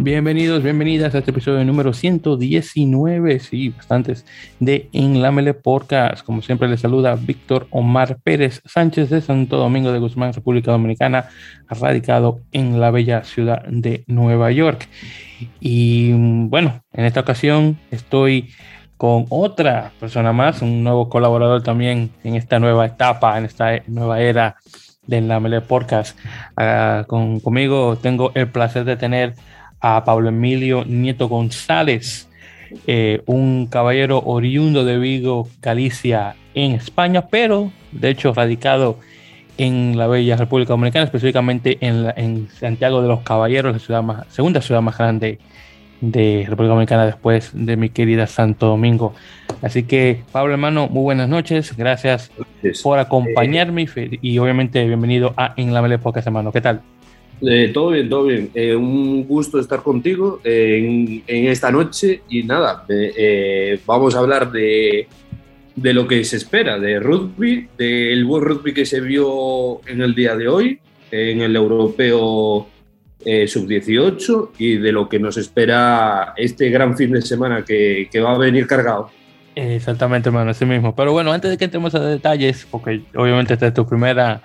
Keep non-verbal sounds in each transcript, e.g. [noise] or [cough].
Bienvenidos, bienvenidas a este episodio número 119, sí, bastantes, de Enlámele Podcast. Como siempre, les saluda Víctor Omar Pérez Sánchez de Santo Domingo de Guzmán, República Dominicana, radicado en la bella ciudad de Nueva York. Y bueno, en esta ocasión estoy con otra persona más, un nuevo colaborador también en esta nueva etapa, en esta nueva era de Enlámele Podcast. Uh, con, conmigo tengo el placer de tener a Pablo Emilio Nieto González, eh, un caballero oriundo de Vigo, Galicia, en España, pero de hecho radicado en la bella República Dominicana, específicamente en, en Santiago de los Caballeros, la ciudad más, segunda ciudad más grande de República Dominicana después de mi querida Santo Domingo. Así que, Pablo hermano, muy buenas noches. Gracias por acompañarme y obviamente bienvenido a En la Mele Pocas, hermano. ¿Qué tal? Eh, todo bien, todo bien. Eh, un gusto estar contigo en, en, esta noche y nada, eh, vamos a hablar de, de, lo que se espera, de rugby, del buen rugby que se vio en el día de hoy, en el europeo sub-18 y de lo que nos espera este gran fin de semana que, va a venir cargado. Exactamente, hermano, así mismo. Pero bueno, antes de que entremos a detalles, porque obviamente esta es tu primera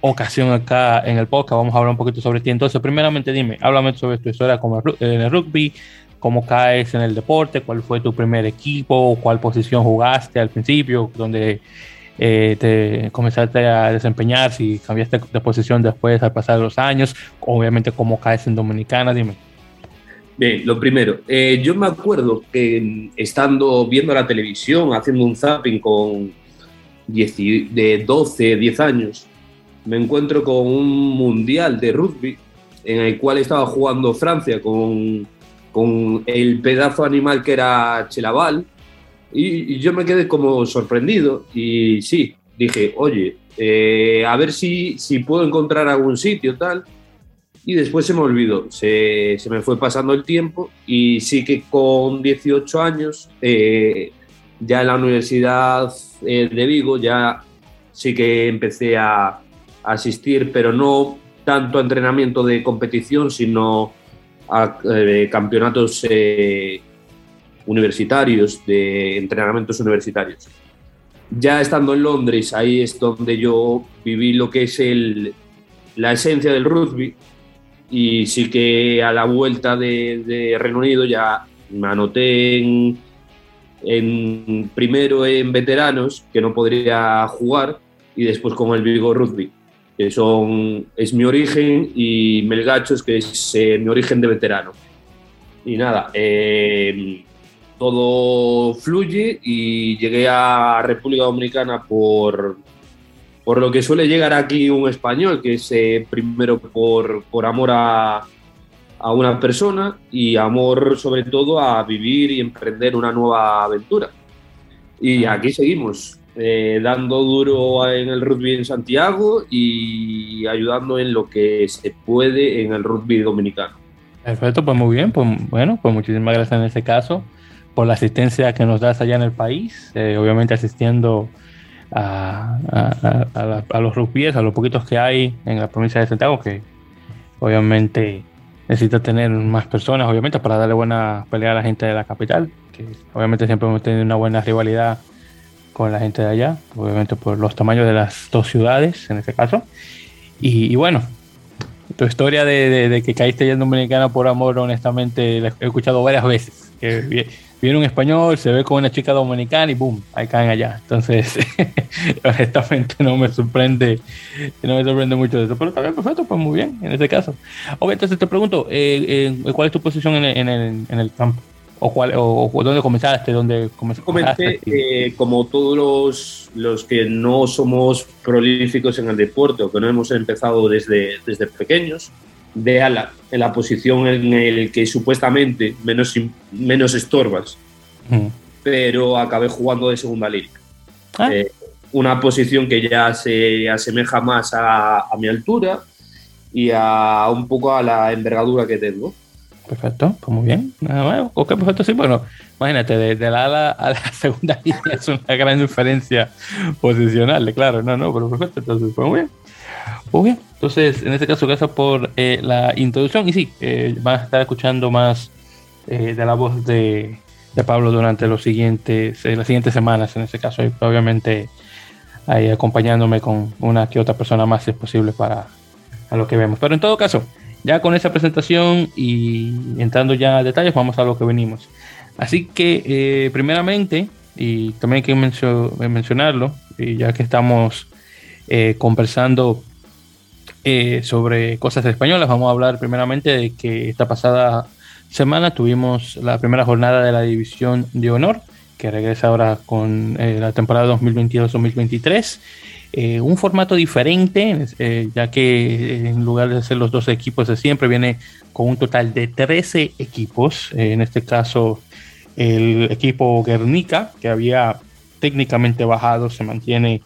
ocasión acá en el podcast. Vamos a hablar un poquito sobre ti. Entonces, primeramente dime, háblame sobre tu historia como en el rugby, cómo caes en el deporte, cuál fue tu primer equipo, cuál posición jugaste al principio, donde eh, te comenzaste a desempeñar, si cambiaste de posición después al pasar los años, obviamente cómo caes en Dominicana, dime. Bien, lo primero, eh, yo me acuerdo que estando viendo la televisión, haciendo un zapping con 10, de 12, 10 años, me encuentro con un mundial de rugby en el cual estaba jugando Francia con, con el pedazo animal que era Chelaval y, yo me quedé como sorprendido y sí, dije, oye, eh, a ver si, si puedo encontrar algún sitio tal y después se me olvidó, se, se me fue pasando el tiempo y sí que con 18 años eh, ya en la Universidad eh, de Vigo ya sí que empecé a, asistir, pero no tanto a entrenamiento de competición, sino a campeonatos universitarios, de entrenamientos universitarios. Ya estando en Londres, ahí es donde yo viví lo que es el, la esencia del rugby y sí que a la vuelta de, Reino Unido ya me anoté en, en, primero en veteranos, que no podría jugar, y después con el Vigo Rugby que son, es mi origen, y Melgachos, que es eh, mi origen de veterano. Y nada, eh, todo fluye y llegué a República Dominicana por, por lo que suele llegar aquí un español, que es eh, primero por, por amor a, a una persona y amor sobre todo a vivir y emprender una nueva aventura. Y aquí seguimos, eh, dando duro en el rugby en Santiago y ayudando en lo que se puede en el rugby dominicano. Perfecto, pues muy bien, pues bueno, pues muchísimas gracias en este caso por la asistencia que nos das allá en el país, eh, obviamente asistiendo a, a, a, los rugbyes, a los poquitos que hay en la provincia de Santiago, que obviamente necesita tener más personas, obviamente, para darle buena pelea a la gente de la capital, que obviamente siempre hemos tenido una buena rivalidad con la gente de allá, obviamente por los tamaños de las dos ciudades en este caso. Y, y bueno, tu historia de, de, de, que caíste ya en Dominicana por amor, honestamente, la he escuchado varias veces. Que viene un español, se ve con una chica dominicana y boom, ahí caen allá. Entonces, [laughs] honestamente no me sorprende, no me sorprende mucho de eso. Pero también perfecto, pues muy bien en este caso. Ok, entonces te pregunto, eh, eh, ¿cuál es tu posición en el, en el, en el campo? ¿O, cuál, o, o dónde comenzaste? ¿Dónde comenzaste? Comencé, eh, como todos los, los, que no somos prolíficos en el deporte o que no hemos empezado desde, desde pequeños, de ala, en la posición en el que supuestamente menos, menos estorbas, mm. pero acabé jugando de segunda línea. ¿Ah? Eh, una posición que ya se asemeja más a, a mi altura y a un poco a la envergadura que tengo. Perfecto, pues muy bien. Ok, perfecto, sí, bueno, imagínate, de, la ala a la [laughs] segunda línea es una gran diferencia posicional, claro, no, no, pero perfecto, entonces fue muy bien. Muy bien, entonces en este caso gracias por eh, la introducción y sí, eh, van a estar escuchando más eh, de la voz de, de, Pablo durante los siguientes, las siguientes semanas, en este caso, obviamente ahí acompañándome con una que otra persona más si es posible para a lo que vemos. Pero en todo caso, ya con esa presentación y entrando ya a detalles, vamos a lo que venimos. Así que, eh, primeramente, y también hay que mencionarlo, y ya que estamos eh, conversando eh, sobre cosas españolas, vamos a hablar primeramente de que esta pasada semana tuvimos la primera jornada de la División de Honor, que regresa ahora con la temporada 2022-2023. Eh, un formato diferente, eh, ya que en lugar de ser los dos equipos de siempre, viene con un total de 13 equipos. Eh, en este caso, el equipo Guernica, que había técnicamente bajado, se mantiene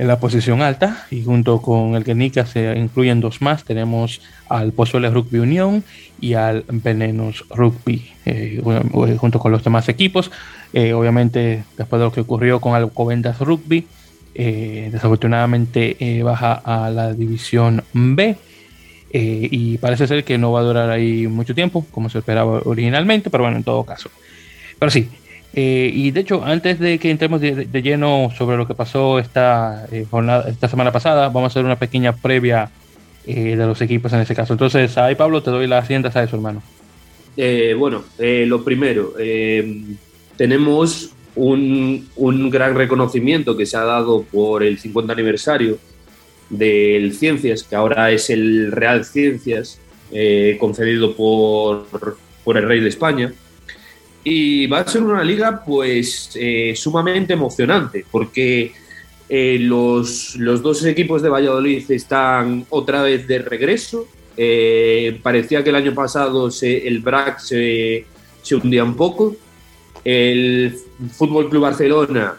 en la posición alta y junto con el Guernica se incluyen dos más. Tenemos al Pozuelos Rugby Unión y al Venenos Rugby, junto con los demás equipos. obviamente, después de lo que ocurrió con Alcobendas Rugby, eh, desafortunadamente eh, baja a la división B eh, y parece ser que no va a durar ahí mucho tiempo como se esperaba originalmente, pero bueno, en todo caso. Pero sí, y de hecho, antes de que entremos de, lleno sobre lo que pasó esta, jornada, esta semana pasada, vamos a hacer una pequeña previa de los equipos en ese caso. Entonces, ahí Pablo, te doy las riendas a eso, hermano. bueno, lo primero, tenemos un, gran reconocimiento que se ha dado por el 50 aniversario del Ciencias, que ahora es el Real Ciencias, eh, concedido por, por, el Rey de España. Y va a ser una liga pues eh, sumamente emocionante, porque eh, los, los, dos equipos de Valladolid están otra vez de regreso. parecía que el año pasado se, el BRAC se, se hundía un poco, el Fútbol Club Barcelona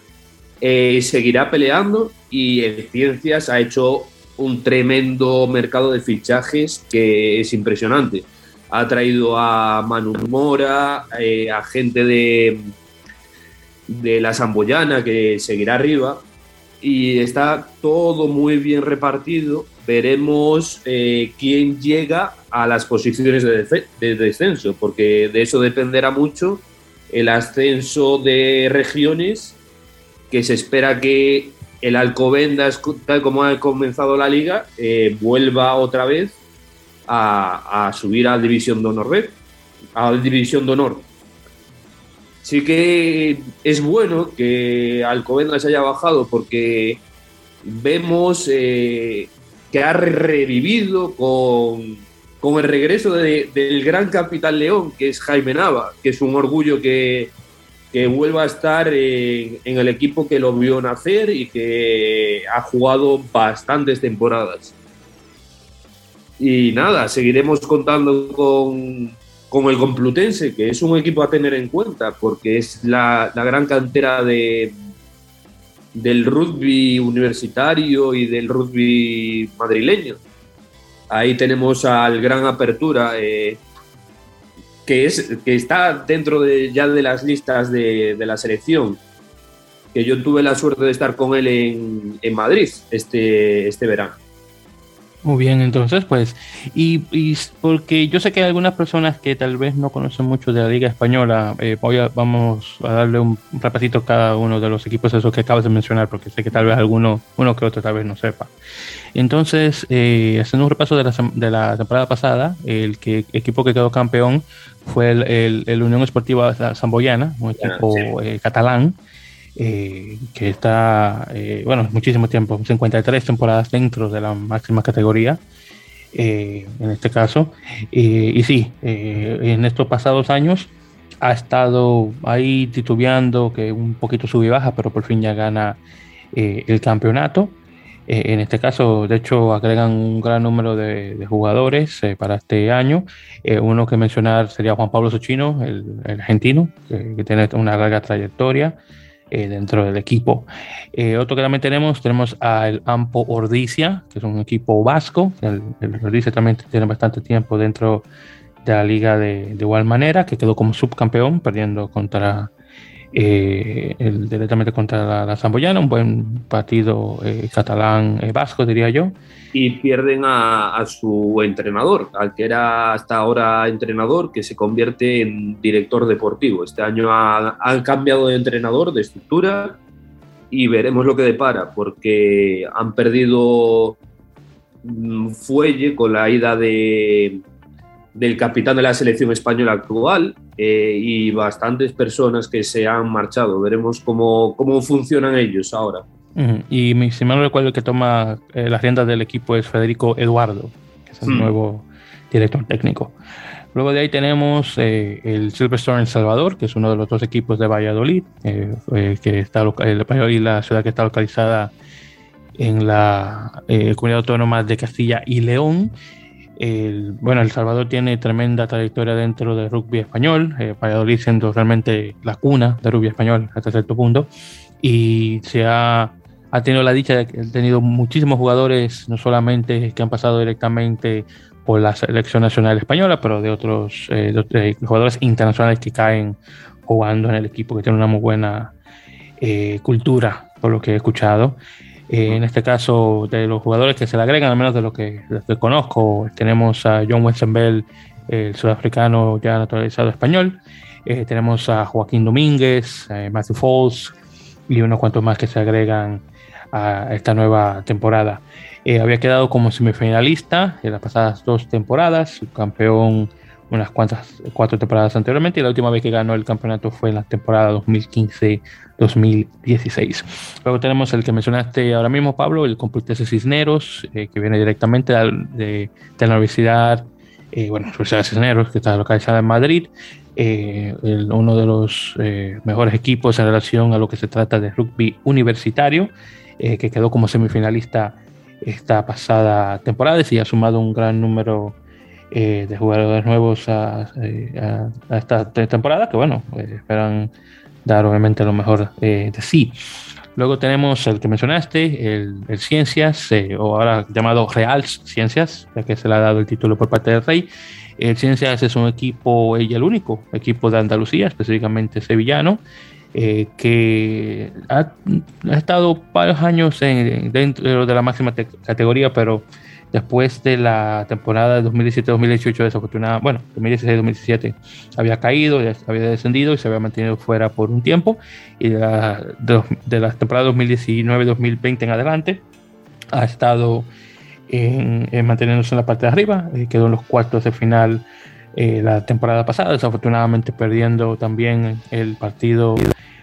eh, seguirá peleando y en Ciencias ha hecho un tremendo mercado de fichajes que es impresionante. Ha traído a Manu Mora, eh, a gente de, de la Samboyana que seguirá arriba y está todo muy bien repartido. Veremos eh, quién llega a las posiciones de, de descenso, porque de eso dependerá mucho el ascenso de regiones, que se espera que el Alcobendas, tal como ha comenzado la liga, eh, vuelva otra vez a, subir a División de Honor a la División de Honor. Sí que es bueno que Alcobendas haya bajado porque vemos eh, que ha revivido con con el regreso del gran capitán León, que es Jaime Nava, que es un orgullo que, vuelva a estar en, el equipo que lo vio nacer y que ha jugado bastantes temporadas. Y nada, seguiremos contando con, el Complutense, que es un equipo a tener en cuenta, porque es la, la gran cantera de, del rugby universitario y del rugby madrileño. Ahí tenemos al Gran Apertura, eh, que, es, que está dentro de, ya de las listas de, la selección. Que yo tuve la suerte de estar con él en, en Madrid este, este verano. Muy bien, entonces, pues, y, porque yo sé que hay algunas personas que tal vez no conocen mucho de la Liga Española, eh, voy a, vamos a darle un, rapacito a cada uno de los equipos esos que acabas de mencionar, porque sé que tal vez alguno, uno que otro tal vez no sepa. Entonces, eh, haciendo un repaso de la, de la, temporada pasada, el que, equipo que quedó campeón fue el, el, Unión Esportiva Zamboyana, un equipo eh, catalán. Eh, que está, eh, bueno, muchísimo tiempo, 53 temporadas dentro de la máxima categoría, eh, en este caso. y sí, en estos pasados años ha estado ahí titubeando, que un poquito sube y baja, pero por fin ya gana el campeonato. en este caso, de hecho, agregan un gran número de, jugadores para este año. uno que mencionar sería Juan Pablo Sochino, el, argentino, que, tiene una larga trayectoria. Eh, dentro del equipo. Eh, otro que también tenemos, tenemos al Ampo Ordicia, que es un equipo vasco. El, el Ordicia también tiene bastante tiempo dentro de la liga de igual manera, que quedó como subcampeón, perdiendo contra eh, directamente contra la, Zamboyana, un buen partido eh, catalán eh, vasco, diría yo. Y pierden a, su entrenador, al que era hasta ahora entrenador, que se convierte en director deportivo. Este año han cambiado de entrenador, de estructura, y veremos lo que depara, porque han perdido mm, fuelle con la ida de, del capitán de la selección española actual eh, y bastantes personas que se han marchado. Veremos cómo, cómo funcionan ellos ahora. Y si me recuerdo, el que toma eh, las riendas del equipo es Federico Eduardo, que es el hmm. nuevo director técnico. Luego de ahí tenemos eh, el Silverstone en Salvador, que es uno de los dos equipos de Valladolid, que está el Valladolid, la ciudad que está localizada en la comunidad autónoma de Castilla y León bueno, El Salvador tiene tremenda trayectoria dentro del rugby español, eh, Valladolid siendo realmente la cuna del rugby español hasta cierto punto, y se ha, ha tenido la dicha de que ha tenido muchísimos jugadores, no solamente que han pasado directamente por la selección nacional española, pero de otros eh, jugadores internacionales que caen jugando en el equipo, que tiene una muy buena eh, cultura, por lo que he escuchado. Eh, en este caso, de los jugadores que se le agregan, al menos de lo que, conozco, tenemos a John Westenbell, el sudafricano ya naturalizado español. Eh, tenemos a Joaquín Domínguez, eh, Matthew Falls y unos cuantos más que se agregan a esta nueva temporada. había quedado como semifinalista en las pasadas dos temporadas, campeón unas cuantas, cuatro temporadas anteriormente y la última vez que ganó el campeonato fue en la temporada 2015-2016. Luego tenemos el que mencionaste ahora mismo, Pablo, el Complutense Cisneros, eh, que viene directamente de, de, la Universidad, eh, bueno, Universidad Cisneros, que está localizada en Madrid, eh, uno de los mejores equipos en relación a lo que se trata de rugby universitario, que quedó como semifinalista esta pasada temporada y ha sumado un gran número eh, de jugadores nuevos a, eh, esta temporada, que bueno, pues, esperan dar obviamente lo mejor eh, de sí. Luego tenemos el que mencionaste, el, Ciencias, o ahora llamado Reals Ciencias, ya que se le ha dado el título por parte del Rey. El Ciencias es un equipo, ella el único equipo de Andalucía, específicamente sevillano, que ha, estado varios años dentro de la máxima categoría, pero Después de la temporada de 2017-2018, desafortunada, bueno, 2016-2017, había caído, había descendido y se había mantenido fuera por un tiempo. Y de la, de, la temporada 2019-2020 en adelante, ha estado en, manteniéndose en la parte de arriba, eh, quedó en los cuartos de final eh, la temporada pasada, desafortunadamente perdiendo también el partido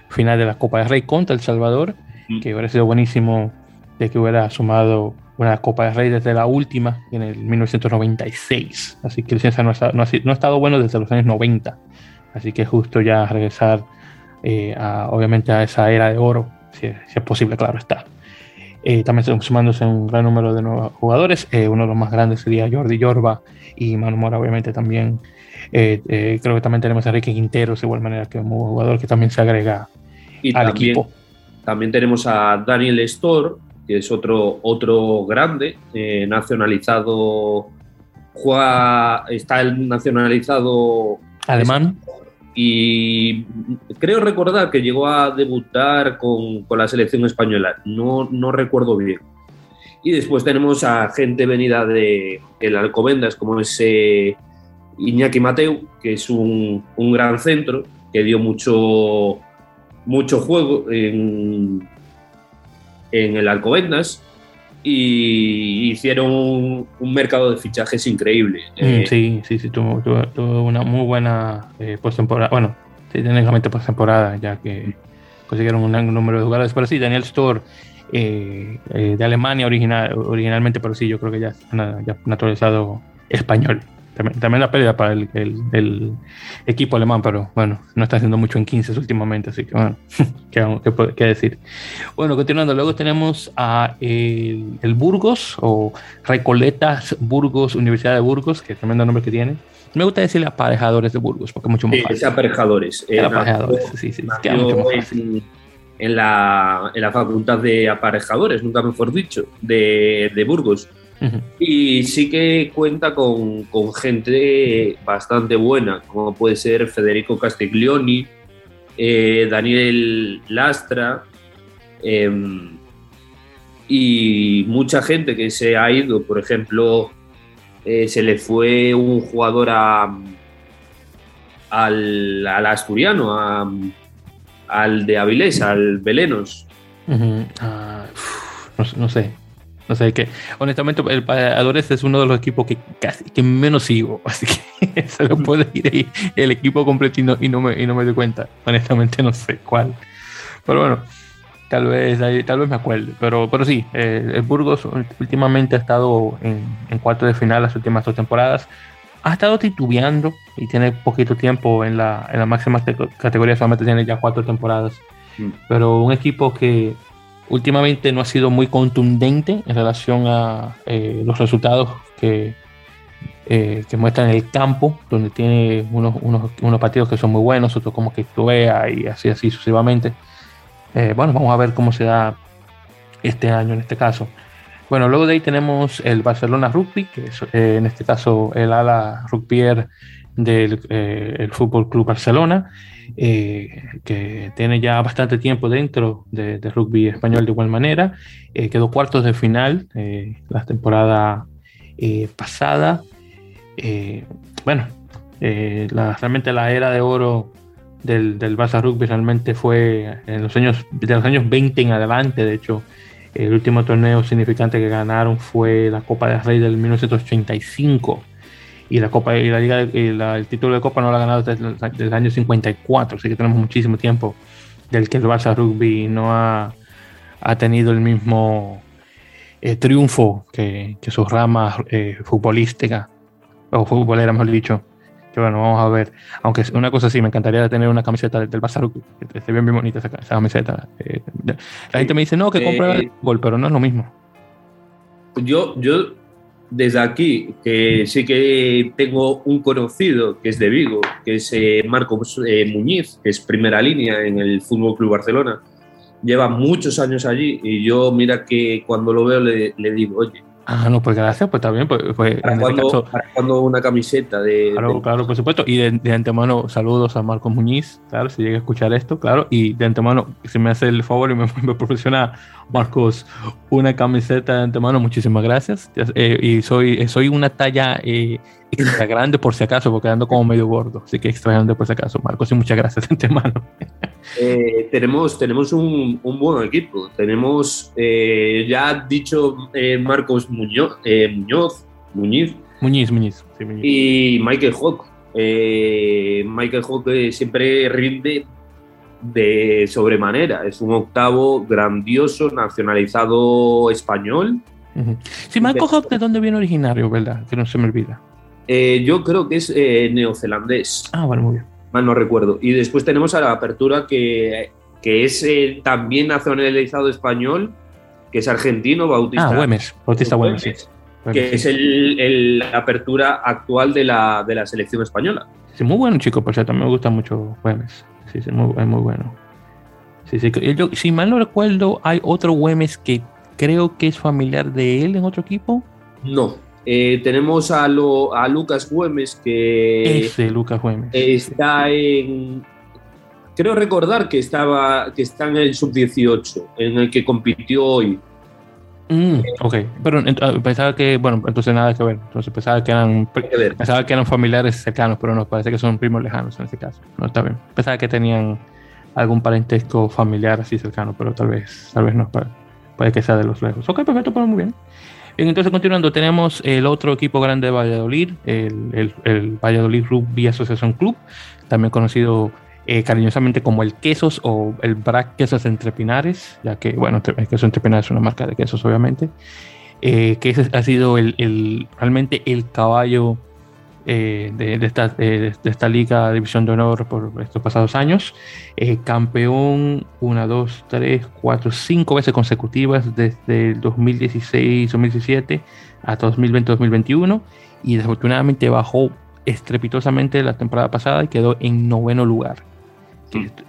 final de la Copa de Rey contra El Salvador, que hubiera sido buenísimo de que hubiera sumado una Copa de Rey desde la última, en el 1996. Así que el Ciencia no, ha, no, ha, estado bueno desde los años 90. Así que justo ya regresar, eh, a, obviamente, a esa era de oro, si, es posible, claro está. Eh, también sumándose un gran número de nuevos jugadores. Eh, uno de los más grandes sería Jordi Yorba y Manu Mora, obviamente, también. creo que también tenemos a Enrique Quinteros, de igual manera que un jugador que también se agrega al equipo. También tenemos a Daniel Storr, que es otro, otro grande, eh, nacionalizado, juega, está el nacionalizado alemán. Y creo recordar que llegó a debutar con, con la selección española, no, no recuerdo bien. Y después tenemos a gente venida de el Alcobendas, como ese Iñaki Mateu, que es un, un, gran centro, que dio mucho, mucho juego en, en el Alcobendas y hicieron un, mercado de fichajes increíble. Mm, eh, sí, sí, sí, tuvo, una muy buena eh, postemporada. Bueno, técnicamente postemporada, ya que consiguieron un gran número de jugadores. Pero sí, Daniel Storr, eh, de Alemania original, originalmente, pero sí, yo creo que ya, ya naturalizado español. También, la pérdida para el, el, equipo alemán, pero bueno, no está haciendo mucho en 15 últimamente, así que bueno, [laughs] ¿qué, qué, decir? Bueno, continuando, luego tenemos a el, Burgos o Recoletas Burgos, Universidad de Burgos, que es tremendo nombre que tiene. Me gusta decirle aparejadores de Burgos, porque es mucho más fácil. aparejadores. Eh, aparejadores, sí, sí, mucho más fácil. En, la, en la facultad de aparejadores, nunca mejor dicho, de, de Burgos Y sí que cuenta con, con, gente bastante buena, como puede ser Federico Castiglioni, eh, Daniel Lastra em, y mucha gente que se ha ido. Por ejemplo, eh, se le fue un jugador a, al, asturiano, al de Avilés, al Belenos. Ah, no, sé. No sé, que honestamente el Padadores es uno de los equipos que casi que menos sigo, [laughs] así que [laughs] se lo puede ir ahí el equipo completo y no, me, y no me doy cuenta. Honestamente no sé cuál. Pero bueno, tal vez, tal vez me acuerde. Pero, pero sí, eh, el Burgos últimamente ha estado en, en cuarto de final las últimas dos temporadas ha estado titubeando y tiene poquito tiempo en la, en la máxima categoría, solamente tiene ya cuatro temporadas. Mm. Pero un equipo que últimamente no ha sido muy contundente en relación a eh, los resultados que, eh, que muestra en el campo, donde tiene unos, unos, unos, partidos que son muy buenos, otros como que titubea y así, así sucesivamente. Eh, bueno, vamos a ver cómo se da este año en este caso. Bueno, luego de ahí tenemos el Barcelona Rugby, que es eh, en este caso el ala rugbyer del el Fútbol Club Barcelona, eh, que tiene ya bastante tiempo dentro de, rugby español de igual manera. quedó cuartos de final la temporada pasada. bueno, realmente la era de oro del, del Barça Rugby realmente fue en los años, de los años 20 en adelante, de hecho el último torneo significante que ganaron fue la Copa del Rey del 1985 y la Copa y la Liga el título de Copa no lo ha ganado desde, el año 54, así que tenemos muchísimo tiempo del que el Barça Rugby no ha, ha tenido el mismo eh, triunfo que, que sus ramas eh, futbolísticas o futbolera, mejor dicho, bueno, vamos a ver. Aunque una cosa sí, me encantaría tener una camiseta del, Barça que esté bien, bien bonita esa, camiseta. Eh, la gente me dice, no, que compre el gol, pero no es lo mismo. Yo, yo desde aquí, que sí que tengo un conocido que es de Vigo, que es eh, Marcos eh, Muñiz, que es primera línea en el Fútbol Club Barcelona. Lleva muchos años allí y yo, mira que cuando lo veo le, le digo, oye, Ah, no, pues gracias, pues también. Pues, pues cuando, una camiseta de. Claro, claro, por supuesto. Y de, antemano, saludos a Marcos Muñiz, claro, si llega a escuchar esto, claro. Y de antemano, si me hace el favor y me, [laughs] me proporciona, Marcos, una camiseta de antemano, muchísimas gracias. Eh, y soy, soy una talla eh, extra [laughs] grande por si acaso, porque ando como medio gordo. Así que extra grande por si acaso, Marcos, y muchas gracias de antemano. [laughs] Eh, tenemos, tenemos un, un, buen equipo. Tenemos, eh, ya dicho eh, Marcos Muñoz, Muñoz, Muñiz. Muñiz, Muñiz, Y Michael Hawk. Michael Hawk siempre rinde de sobremanera. Es un octavo grandioso, nacionalizado español. Sí, Michael Hawk, ¿de dónde viene originario, verdad? Que no se me olvida. yo creo que es neozelandés. Ah, vale, muy bien mal no recuerdo. Y después tenemos a la apertura que, que es eh, también nacionalizado español, que es argentino, Bautista. Ah, Güemes, Bautista Güemes, Que es el, la apertura actual de la, de la selección española. Sí, muy bueno, chico, por cierto, me gusta mucho Güemes. Sí, sí, muy, es muy bueno. Sí, sí, yo, si mal no recuerdo, hay otro Güemes que creo que es familiar de él en otro equipo. No, eh, tenemos a, lo, a Lucas Güemes que Ese Lucas Güemes. está en creo recordar que estaba que está en el sub 18 en el que compitió hoy. Mm, ok pero ah, pensaba que bueno entonces nada que ver. Entonces pensaba que eran pensaba que eran familiares cercanos pero no parece que son primos lejanos en este caso. No está bien. Pensaba que tenían algún parentesco familiar así cercano pero tal vez tal vez no puede que sea de los lejos. Ok perfecto pero muy bien entonces, continuando, tenemos el otro equipo grande de Valladolid, el, Valladolid Rugby Association Club, también conocido eh, cariñosamente como el Quesos o el Brac Quesos Entre Pinares, ya que, bueno, el Queso Entre Pinares es una marca de quesos, obviamente, eh, que ese ha sido el, realmente el caballo eh, de, esta, liga División de Honor por estos pasados años. Eh, campeón una, dos, tres, cuatro, cinco veces consecutivas desde el 2016-2017 hasta 2020-2021 y desafortunadamente bajó estrepitosamente la temporada pasada y quedó en noveno lugar.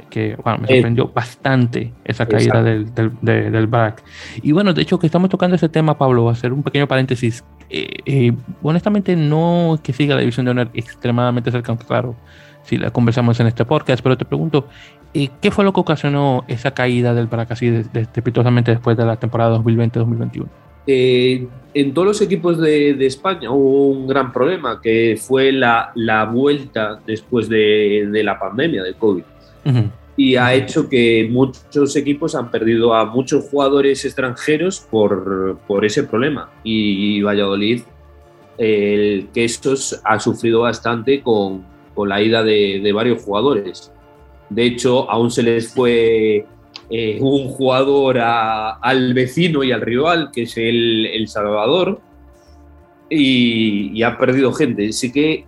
Que, bueno, me sorprendió bastante esa caída del, del, del, BRAC. Y bueno, de hecho que estamos tocando ese tema, Pablo, a hacer un pequeño paréntesis. Eh, honestamente no es que siga la división de honor extremadamente cerca, aunque claro, si la conversamos en este podcast, pero te pregunto, ¿qué fue lo que ocasionó esa caída del BRAC así de, estrepitosamente después de la temporada 2020-2021? Eh, en todos los equipos de, de, España hubo un gran problema, que fue la, la vuelta después de, de, la pandemia del COVID. Y ha hecho que muchos equipos han perdido a muchos jugadores extranjeros por, por ese problema. Y Valladolid, el que estos ha sufrido bastante con, con la ida de, varios jugadores. De hecho, aún se les fue eh, un jugador al vecino y al rival, que es el, el Salvador, y, ha perdido gente. Así que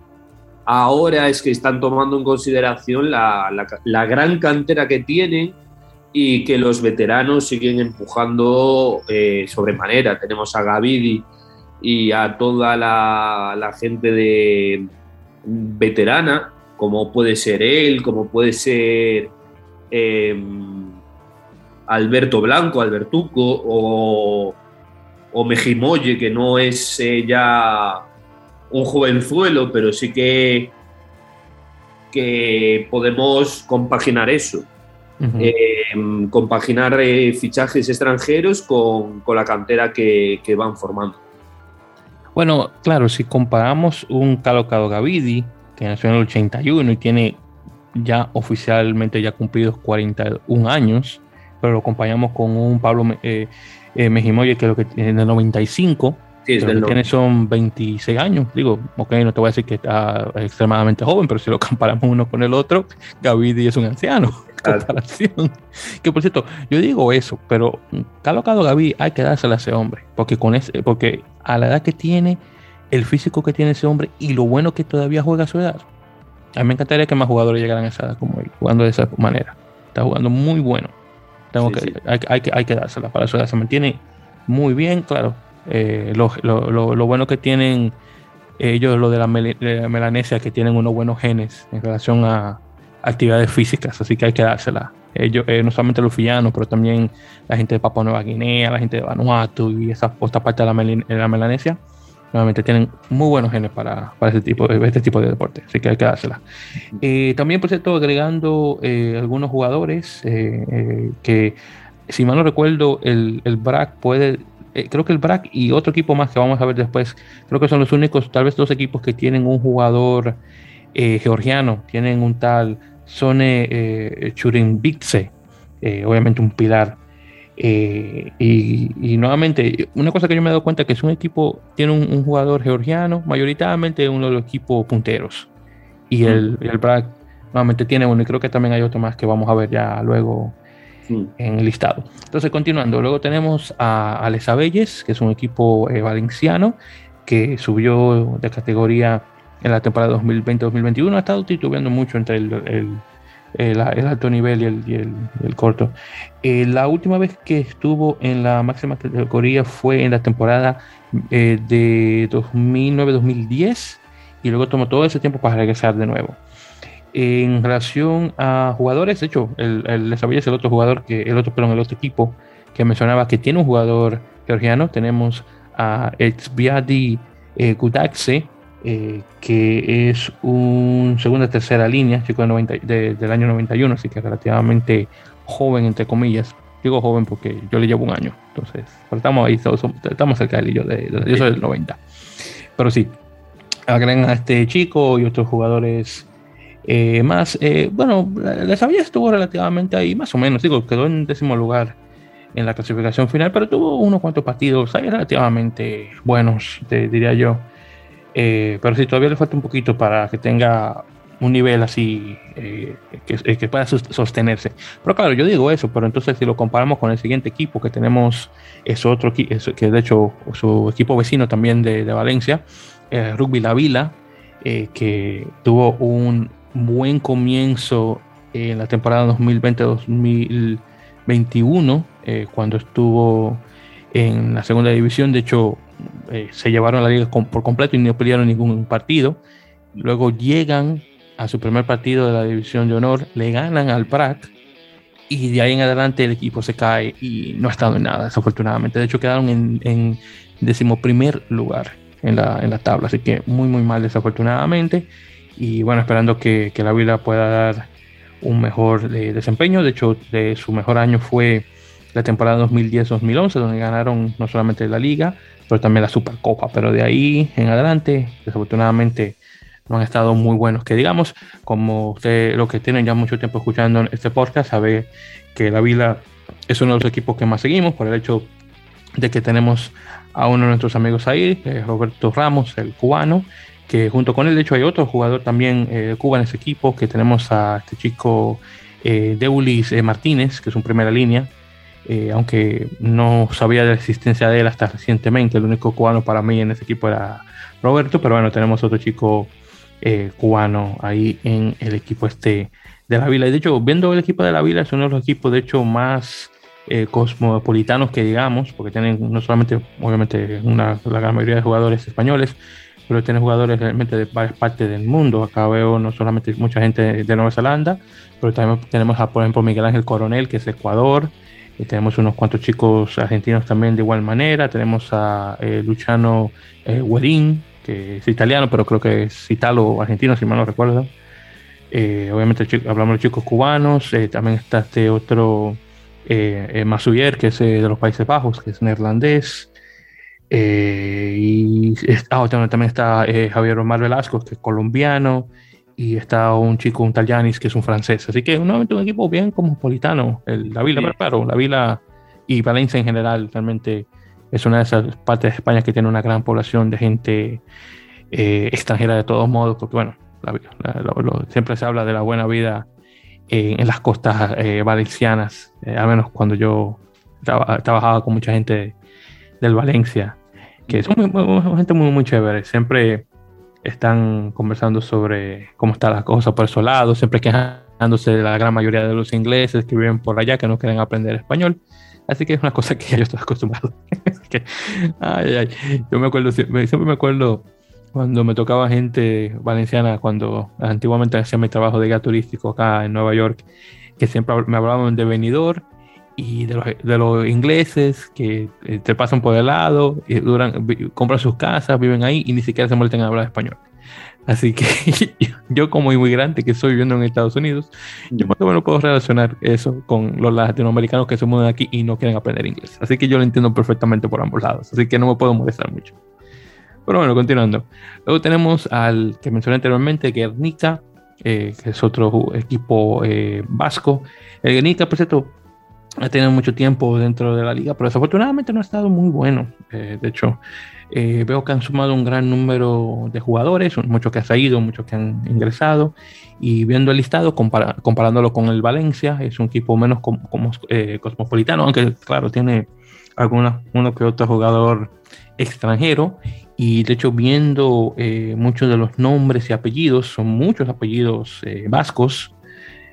ahora es que están tomando en consideración la, la, gran cantera que tienen y que los veteranos siguen empujando eh, sobremanera. Tenemos a Gavidi y a toda la, gente de veterana, como puede ser él, como puede ser... Eh, Alberto Blanco, Albertuco o, o Mejimoye, que no es eh, ya un jovenzuelo, pero sí que, que podemos compaginar eso. Eh, compaginar eh, fichajes extranjeros con, con la cantera que, que, van formando. Bueno, claro, si comparamos un Calocado Gavidi, que nació en el 81 y tiene ya oficialmente ya cumplidos 41 años, pero lo acompañamos con un Pablo eh, eh, Mejimoye, que es lo que tiene en el 95. Sí, tiene son 26 años. Digo, ok, no te voy a decir que está extremadamente joven, pero si lo [laughs] comparamos uno con el otro, Gavidi es un anciano. [laughs] Comparación. Que por cierto, yo digo eso, pero calocado Gaby hay que dársela a ese hombre, porque, con ese, porque a la edad que tiene, el físico que tiene ese hombre y lo bueno que todavía juega a su edad. A mí me encantaría que más jugadores llegaran a esa edad como él, jugando de esa manera. Está jugando muy bueno. Tengo que, Hay, que, hay que dársela para eso. Se mantiene muy bien, claro. Eh, lo, lo, lo, bueno que tienen ellos, lo de la, melanesia, que tienen unos buenos genes en relación a actividades físicas, así que hay que dársela. Ellos, eh, no solamente los villanos, pero también la gente de Papua Nueva Guinea, la gente de Vanuatu y esa otra parte de la, melanesia Nuevamente tienen muy buenos genes para, para este, tipo, este tipo de deporte, así que hay que dársela. Eh, también, por cierto, agregando algunos jugadores que, si mal no recuerdo, el, el BRAC puede, creo que el BRAC y otro equipo más que vamos a ver después, creo que son los únicos, tal vez dos equipos que tienen un jugador georgiano, tienen un tal Sone Churinbitse, obviamente un pilar. Eh, y, nuevamente, una cosa que yo me he dado cuenta que es un equipo, tiene un, jugador georgiano, mayoritariamente uno de los equipos punteros. Y el, el BRAC nuevamente tiene uno, y creo que también hay otro más que vamos a ver ya luego en el listado. Entonces, continuando, luego tenemos a, a Les Abelles, que es un equipo eh, valenciano que subió de categoría en la temporada 2020-2021. Ha estado titubeando mucho entre el alto nivel y el, corto. Eh, la última vez que estuvo en la máxima categoría fue en la temporada eh, de 2009-2010 y luego tomó todo ese tiempo para regresar de nuevo. En relación a jugadores, de hecho, el, el es el otro jugador que el otro, perdón, el otro equipo que mencionaba que tiene un jugador georgiano. Tenemos a Exbiadi eh, Gudaxe, eh, que es un segunda tercera línea, chico de del año 91, así que relativamente joven, entre comillas. Digo joven porque yo le llevo un año, entonces estamos ahí, estamos cerca de él, yo, de, yo soy del 90. Pero sí, agregan a este chico y otros jugadores eh, más. Eh, bueno, la sabía estuvo relativamente ahí, más o menos, digo, quedó en décimo lugar en la clasificación final, pero tuvo unos cuantos partidos ahí relativamente buenos, diría yo. Eh, pero sí, todavía le falta un poquito para que tenga un nivel así eh, que, que, pueda sostenerse. Pero claro, yo digo eso, pero entonces si lo comparamos con el siguiente equipo que tenemos, es otro que de hecho su equipo vecino también de, de Valencia, eh, Rugby La Vila, que tuvo un buen comienzo en la temporada 2020-2021, cuando estuvo en la segunda división. De hecho, eh, se llevaron la liga por completo y no pelearon ningún partido. Luego llegan a su primer partido de la división de honor, le ganan al Prat y de ahí en adelante el equipo se cae y no ha estado en nada, desafortunadamente. De hecho, quedaron en, en decimoprimer lugar en la, en la tabla, así que muy, muy mal, desafortunadamente. Y bueno, esperando que, que la Vila pueda dar un mejor eh, desempeño. De hecho, su mejor año fue la temporada 2010-2011, donde ganaron no solamente la liga, pero también la Supercopa. Pero de ahí en adelante, desafortunadamente, no han estado muy buenos. Que digamos, como usted, lo que tienen ya mucho tiempo escuchando este podcast, sabe que la Vila es uno de los equipos que más seguimos por el hecho de que tenemos a uno de nuestros amigos ahí, Roberto Ramos, el cubano, que junto con él, de hecho, hay otro jugador también eh, de Cuba en ese equipo, que tenemos a este chico eh, Deulis eh, Martínez, que es un primera línea, eh, aunque no sabía de la existencia de él hasta recientemente, el único cubano para mí en ese equipo era Roberto, pero bueno, tenemos otro chico cubano ahí en el equipo este de la Vila. Y de hecho, viendo el equipo de la Vila, es uno de los equipos, de hecho, más cosmopolitanos que digamos, porque tienen no solamente, obviamente, una, la gran mayoría de jugadores españoles, pero tiene jugadores realmente de varias partes del mundo. Acá veo no solamente mucha gente de Nueva Zelanda, pero también tenemos a, por ejemplo, Miguel Ángel Coronel, que es de Ecuador, y tenemos unos cuantos chicos argentinos también de igual manera. Tenemos a eh, Luciano eh, que es italiano, pero creo que es italo-argentino, si mal no recuerdo. Eh, obviamente hablamos de chicos cubanos, eh, también está este otro eh, Masuyer, que es de los Países Bajos, que es neerlandés. Eh, y ah, también está eh, Javier Omar Velasco, que es colombiano, y está un chico, un tal Yanis, que es un francés. Así que nuevamente un equipo bien cosmopolitano. El, la Vila, pero claro, la Vila y Valencia en general realmente es una de esas partes de España que tiene una gran población de gente eh, extranjera de todos modos, porque bueno, siempre se habla de la buena vida en las costas valencianas, al menos cuando yo trabajaba con mucha gente del Valencia que son gente muy, muy chévere. Siempre están conversando sobre cómo está la cosa por esos lados, siempre quejándose de la gran mayoría de los ingleses que viven por allá, que no quieren aprender español. Así que es una cosa que yo estoy acostumbrado. [laughs] Yo me acuerdo, siempre me acuerdo cuando me tocaba gente valenciana, cuando antiguamente hacía mi trabajo de guía turístico acá en Nueva York, que siempre me hablaban de venidor y de los, de los, ingleses que eh, te pasan por el lado, y duran, compran sus casas, viven ahí y ni siquiera se molestan a hablar español. Así que [laughs] yo como inmigrante que estoy viviendo en Estados Unidos, yo más o menos puedo relacionar eso con los latinoamericanos que se mudan aquí y no quieren aprender inglés. Así que yo lo entiendo perfectamente por ambos lados. Así que no me puedo molestar mucho. Pero bueno, continuando. Luego tenemos al que mencioné anteriormente, Guernica, eh, que es otro equipo eh, vasco. El Guernica, por cierto, ha tenido mucho tiempo dentro de la liga, pero desafortunadamente no ha estado muy bueno. Eh, de hecho, eh, veo que han sumado un gran número de jugadores, muchos que han salido, muchos que han ingresado, y viendo el listado, comparándolo con el Valencia, es un equipo menos como, eh, cosmopolitano, aunque claro, tiene alguna, uno que otro jugador extranjero, y de hecho viendo muchos de los nombres y apellidos, son muchos apellidos vascos,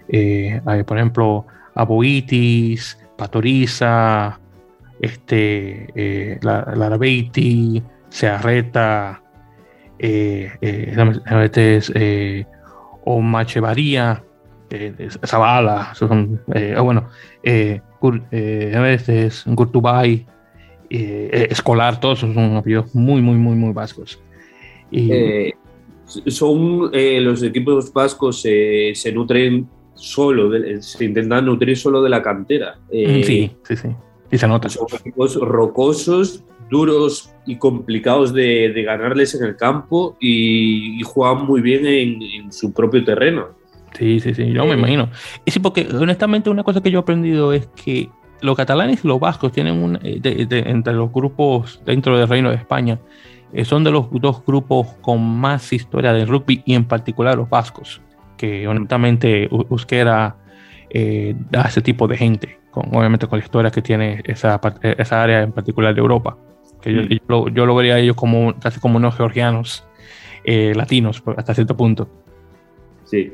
por ejemplo, Aboitis, Patoriza, este, eh, la, Larbeiti, Searreta, eh, eh, eh, Omachevaría, eh, Zavala, son, eh, bueno, eh, este es Escolar, todos son apellidos muy, muy, muy, muy vascos. Y, son los equipos vascos se nutren solo, se intentan nutrir solo de la cantera. Eh, sí, sí, sí. Y se nota. Son equipos rocosos, duros y complicados de, ganarles en el campo y, juegan muy bien en, su propio terreno. Sí, sí, sí, yo me eh, imagino. Y sí, porque honestamente una cosa que yo he aprendido es que los catalanes y los vascos tienen un, eh, entre los grupos dentro del Reino de España, son de los dos grupos con más historia del rugby y en particular los vascos que honestamente Euskera eh, da ese tipo de gente, con, obviamente con la historia que tiene esa, esa área en particular de Europa. Que yo, mm. yo, lo, vería a ellos como casi como unos georgianos eh, latinos hasta cierto punto. Sí.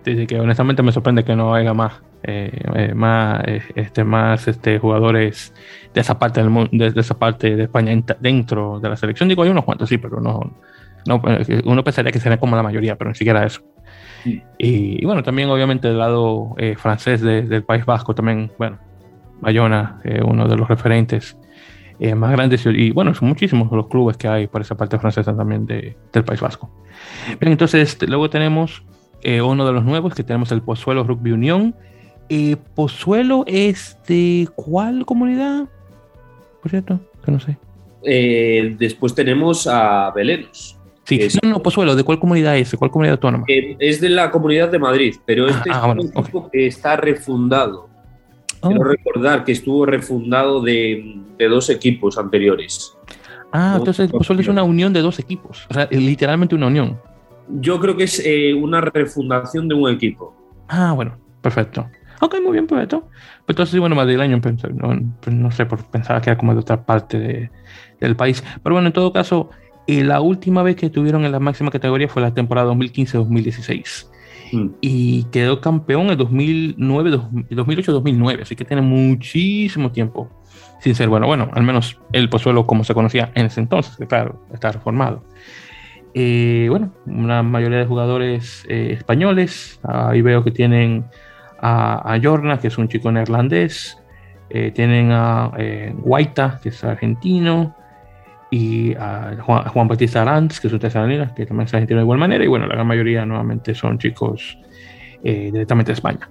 Así que honestamente me sorprende que no haya más, eh, más, este, más este, jugadores de esa parte del mundo, de, esa parte de España dentro de la selección. Digo, hay unos cuantos, sí, pero no, no uno pensaría que serían como la mayoría, pero ni siquiera eso. Y, bueno, también obviamente del lado eh, francés del País Vasco, también, bueno, Bayona, eh, uno de los referentes eh, más grandes y bueno, son muchísimos los clubes que hay por esa parte francesa también de, del País Vasco. Bien, entonces luego tenemos uno de los nuevos que tenemos el Pozuelo Rugby Unión. Pozuelo es de cuál comunidad? Por cierto, que no sé. después tenemos a Belenos. Sí, no, no, Pozuelo, ¿de cuál comunidad es? ¿De cuál comunidad autónoma? es de la comunidad de Madrid, pero ah, este es ah, un equipo que está refundado. Quiero oh. recordar que estuvo refundado de, dos equipos anteriores. Ah, entonces Pozuelo es una unión de dos equipos, o sea, literalmente una unión. Yo creo que es eh, una refundación de un equipo. Ah, bueno, perfecto. Ok, muy bien, perfecto. Pues entonces, bueno, madrileño, no, pues no sé, pensaba que era como de otra parte del país. Pero bueno, en todo caso, y la última vez que estuvieron en la máxima categoría fue la temporada 2015-2016. Mm. Y quedó campeón en 2009, 2008-2009. Así que tiene muchísimo tiempo sin ser bueno. Bueno, al menos el Pozuelo como se conocía en ese entonces, que claro, está reformado. Eh, bueno, una mayoría de jugadores eh, españoles. Ahí veo que tienen a, a Jorna, que es un chico neerlandés. Eh, tienen a Guaita, que es argentino y a Juan, Juan Batista Aranz, que es un tesalonina, que también es argentino de igual manera, y bueno, la gran mayoría nuevamente son chicos eh, directamente de España.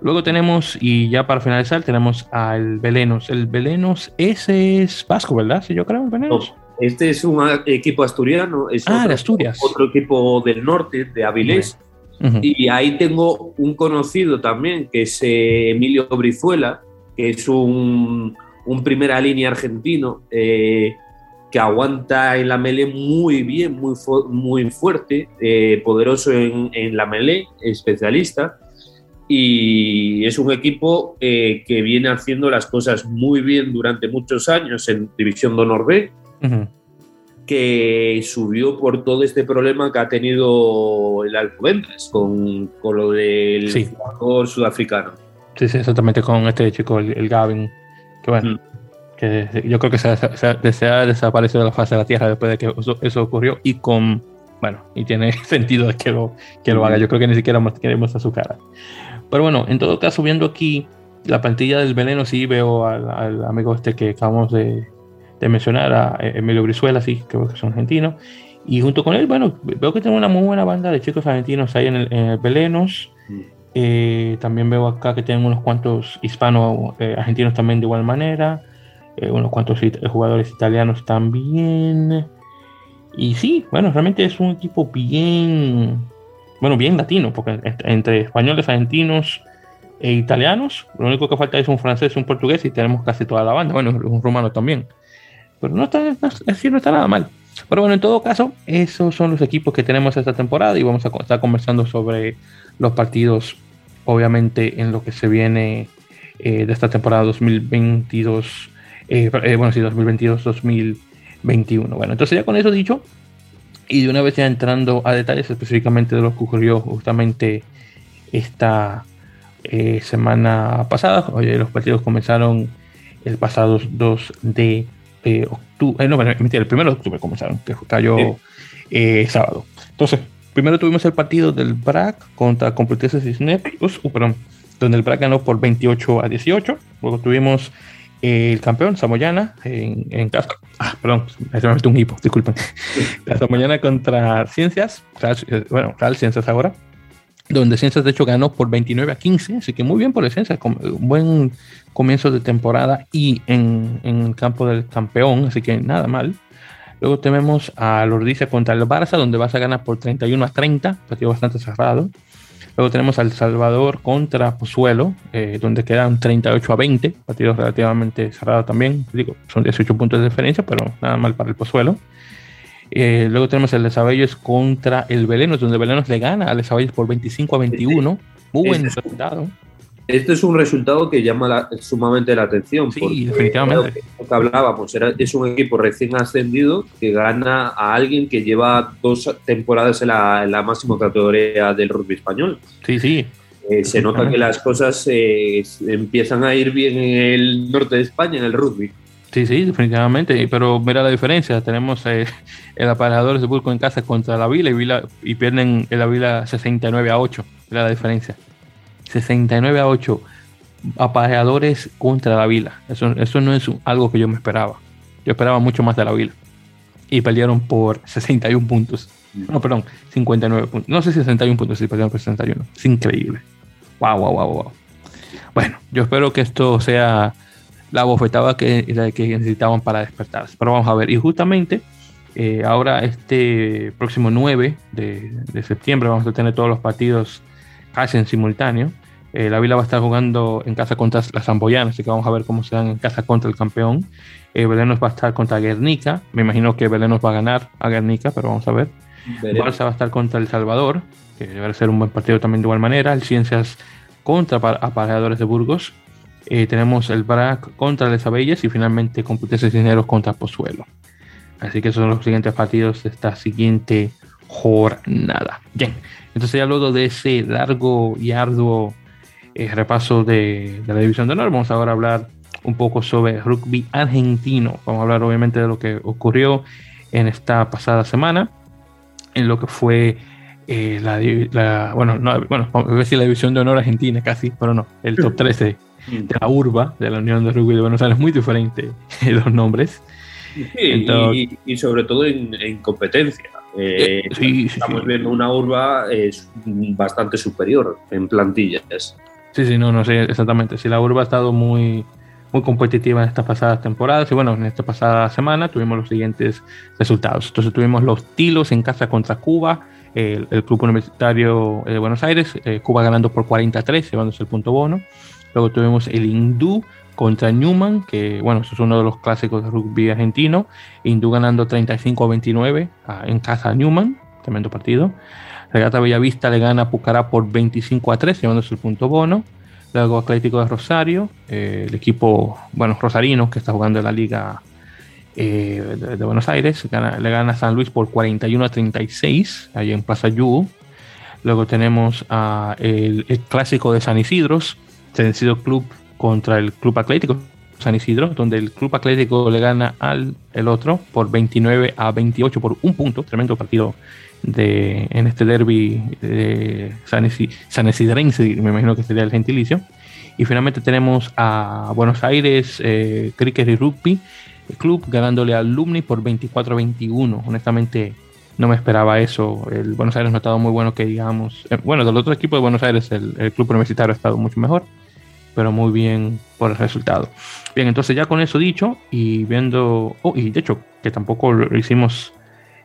Luego tenemos, y ya para finalizar, tenemos al Belenos. El Belenos, ese es vasco, ¿verdad? Sí, yo creo, el Belenos. este es un equipo asturiano, es ah, otro, Asturias. otro equipo del norte, de Avilés. Y ahí tengo un conocido también, que es eh, Emilio Brizuela, que es un, un primera línea argentino. Eh, que aguanta en la melee muy bien, muy, muy fuerte, eh, poderoso en, en, la melee, especialista. Y es un equipo eh, que viene haciendo las cosas muy bien durante muchos años en División de Honor B, que subió por todo este problema que ha tenido el Alcobendas con, con lo del jugador sudafricano. Sí, sí, exactamente, con este chico, el, Gavin, que bueno. Mm que yo creo que se, ha desaparecido de la faz de la Tierra después de que eso, ocurrió y con, bueno, y tiene [laughs] sentido de que lo, que lo haga, yo creo que ni siquiera queremos a su cara. Pero bueno, en todo caso, viendo aquí la plantilla del veneno, sí veo al, amigo este que acabamos de, mencionar, a Emilio Brizuela, sí, creo que es argentino, y junto con él, bueno, veo que tiene una muy buena banda de chicos argentinos ahí en el, en Belenos. Mm. Eh, también veo acá que tienen unos cuantos hispanos eh, argentinos también de igual manera. Eh, unos cuantos jugadores italianos también. Y sí, bueno, realmente es un equipo bien, bueno, bien latino, porque entre españoles, argentinos e italianos, lo único que falta es un francés, un portugués y tenemos casi toda la banda, bueno, un rumano también. Pero no está, no, no está nada mal. Pero bueno, en todo caso, esos son los equipos que tenemos esta temporada y vamos a estar conversando sobre los partidos, obviamente, en lo que se viene eh, de esta temporada 2022 eh, eh, bueno, sí, 2022-2021. Bueno, entonces ya con eso dicho, y de una vez ya entrando a detalles específicamente de lo que ocurrió justamente esta eh, semana pasada, oye, los partidos comenzaron el pasado 2 de octubre, no, mentira, el 1 de octubre comenzaron, que cayó sábado. Entonces, primero tuvimos el partido del BRAC contra Complutense Cisneros, uh, perdón, donde el BRAC ganó por 28 a 18. Luego tuvimos el campeón, Samoyana, en, en casa. Ah, perdón, me metido un hipo, disculpen. [laughs] La Samoyana contra Ciencias, eh, bueno, Real Ciencias ahora, donde Ciencias de hecho ganó por 29 a 15, así que muy bien por el Ciencias, un buen comienzo de temporada y en, en el campo del campeón, así que nada mal. Luego tenemos a Lordicia contra el Barça, donde vas a ganar por 31 a 30, partido bastante cerrado. Luego tenemos al Salvador contra Pozuelo, eh, donde quedan 38 a 20, partidos relativamente cerrados también. Digo, son 18 puntos de diferencia, pero nada mal para el Pozuelo. Eh, luego tenemos el de Sabellos contra el Belenos, donde Belenos le gana al Sabellos por 25 a 21. Muy buen resultado. Este es un resultado que llama sumamente la atención. Sí, definitivamente. Lo que hablábamos, era, es un equipo recién ascendido que gana a alguien que lleva dos temporadas en la, máxima categoría del rugby español. Sí, sí. Eh, se nota que las cosas eh, empiezan a ir bien en el norte de España, en el rugby. Sí, sí, definitivamente. Pero mira la diferencia. Tenemos eh, el aparejador de Burgos en casa contra la Vila y, Vila, y pierden la Vila 69 a 8. Mira la diferencia. 69 a 8 aparejadores contra la Vila. Eso, eso no es algo que yo me esperaba. Yo esperaba mucho más de la Vila. Y perdieron por 61 puntos. No, perdón, 59 puntos. No sé si 61 puntos, si perdieron por 61. Es increíble. Wow, wow, wow, wow. Bueno, yo espero que esto sea la bofetada que, que necesitaban para despertarse. Pero vamos a ver. Y justamente eh, ahora este próximo 9 de, de, septiembre vamos a tener todos los partidos casi en simultáneo. Eh, la Vila va a estar jugando en casa contra la Zamboyana, así que vamos a ver cómo se dan en casa contra el campeón. Eh, Belenos va a estar contra Guernica. Me imagino que Belenos va a ganar a Guernica, pero vamos a ver. Barça va a estar contra El Salvador, que debe ser un buen partido también de igual manera. El Ciencias contra Aparejadores de Burgos. Eh, tenemos el BRAC contra Les Abelles y finalmente Complutense Cisneros contra Pozuelo. Así que esos son los siguientes partidos de esta siguiente jornada. Bien, entonces ya luego de ese largo y arduo eh, repaso de, de, la División de Honor, vamos ahora a hablar un poco sobre rugby argentino. Vamos a hablar obviamente de lo que ocurrió en esta pasada semana, en lo que fue eh, la, la, bueno, no, bueno, vamos a decir la División de Honor Argentina casi, pero no, el top [laughs] 13 de la URBA, de la Unión de Rugby de Buenos Aires, muy diferente [laughs] los nombres. y, y, sobre todo en, en competencia. Eh, sí, estamos sí, viendo una urba es bastante superior en plantillas. Sí, sí, no, no sé exactamente. Si la urba ha estado muy, muy competitiva en estas pasadas temporadas y bueno, en esta pasada semana tuvimos los siguientes resultados. Entonces tuvimos los Tilos en casa contra Cuba, el, el Club Universitario de Buenos Aires, eh, Cuba ganando por 43, llevándose el punto bono. Luego tuvimos el Hindú contra Newman, que bueno, eso es uno de los clásicos de rugby argentino. Hindú ganando 35 a 29 en casa a Newman, tremendo partido. Regata Bellavista le gana a Pucará por 25 a 3, llevándose el punto bono. Luego Atlético de Rosario, eh, el equipo, bueno, rosarino que está jugando en la Liga eh, de, Buenos Aires, le gana a San Luis por 41 a 36, ahí en Plaza Yu. Luego tenemos el, el, clásico de San Isidros, San Isidro Club contra el Club Atlético San Isidro, donde el Club Atlético le gana al el otro por 29 a 28 por un punto, tremendo partido de, en este derby de San, San Isidrense, me imagino que sería el gentilicio. Y finalmente tenemos a Buenos Aires eh, Cricket y Rugby Club ganándole al Alumni por 24 a 21. Honestamente, no me esperaba eso. El Buenos Aires no ha estado muy bueno, que digamos. Eh, bueno, del otro equipo de Buenos Aires, el, el club universitario ha estado mucho mejor, pero muy bien por el resultado. Bien, entonces ya con eso dicho y viendo. Oh, y de hecho, que tampoco lo hicimos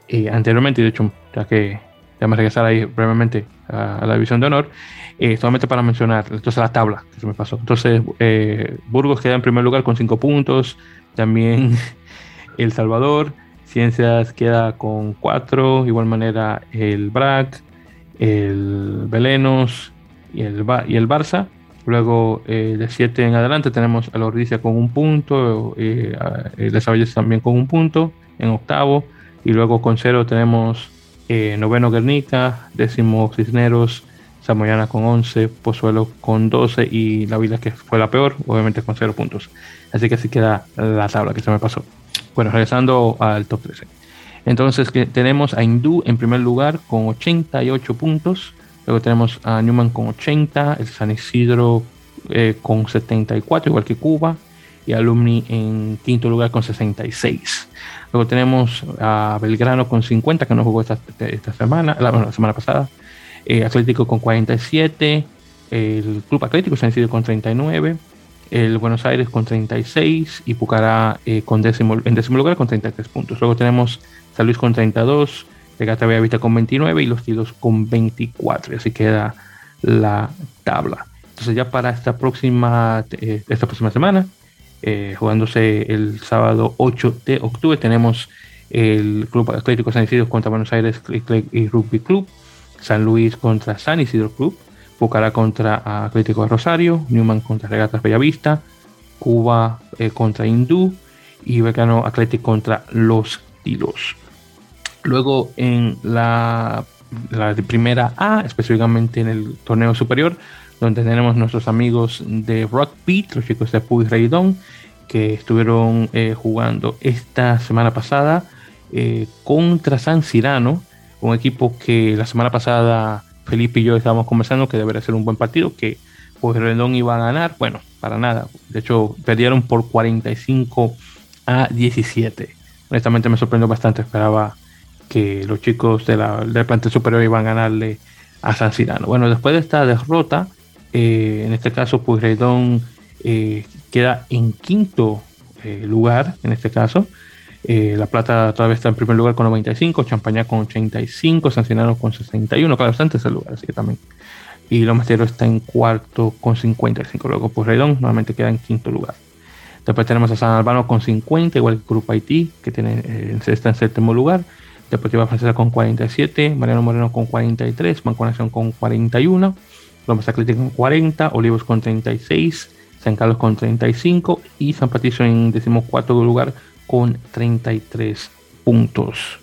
eh, anteriormente, de hecho, ya que ya me regresar ahí brevemente a, a la división de honor, eh, solamente para mencionar, entonces la tabla que se me pasó. Entonces, eh, Burgos queda en primer lugar con 5 puntos, también [laughs] El Salvador, Ciencias queda con 4, igual manera el BRAC, el Belenos y el, y el Barça. Luego eh, de 7 en adelante tenemos a la Ordicia con un punto, eh, Les también con un punto en octavo. Y luego con cero tenemos eh, noveno Guernica, décimo Cisneros, Samoyana con 11, Pozuelo con 12 y la Vila que fue la peor, obviamente con 0 puntos. Así que así queda la tabla que se me pasó. Bueno, regresando al top 13. Entonces que tenemos a Hindú en primer lugar con 88 puntos. Luego tenemos a Newman con 80, el San Isidro eh, con 74, igual que Cuba, y Alumni en quinto lugar con 66. Luego tenemos a Belgrano con 50, que no jugó esta, esta semana, la, semana pasada. Eh, Atlético con 47, el Club Atlético San Isidro con 39, el Buenos Aires con 36 y Pucará eh, con décimo, en décimo lugar con 33 puntos. Luego tenemos San Luis con 32, Regata Vista con 29 y los Tilos con 24. Así queda la tabla. Entonces ya para esta próxima, eh, esta próxima semana, eh, jugándose el sábado 8 de octubre, tenemos el Club Atlético San Isidro contra Buenos Aires y Rugby Club, San Luis contra San Isidro Club, Pucará contra Atlético de Rosario, Newman contra Regatas Bellavista, Cuba eh, contra Hindú y Becano Atlético contra Los Tilos. Luego en la, primera A, específicamente en el torneo superior, donde tenemos nuestros amigos de Rock Beat, los chicos de Puy Raidón, que estuvieron jugando esta semana pasada contra San Cirano, un equipo que la semana pasada Felipe y yo estábamos conversando que debería ser un buen partido, que pues Rendón iba a ganar. Bueno, para nada. De hecho, perdieron por 45 a 17. Honestamente me sorprendió bastante. Esperaba que los chicos de la, del plantel superior iban a ganarle a San Cirano. Bueno, después de esta derrota, eh, en este caso, pues eh, queda en quinto eh, lugar, en este caso. la Plata todavía está en primer lugar con 95, Champaña con 85, San Cirano con 61, claro, bastante ese lugar, así que también. Y Lomas está en cuarto con 55. Luego, pues nuevamente queda en quinto lugar. Después tenemos a San Albano con 50, igual que Grupo Haití, que tiene, está en séptimo lugar. Deportiva Francesa con 47, Mariano Moreno con 43, Banco Nación con 41, Lomas Atlético con 40, Olivos con 36, San Carlos con 35 y San Patricio en decimocuarto lugar con 33 puntos.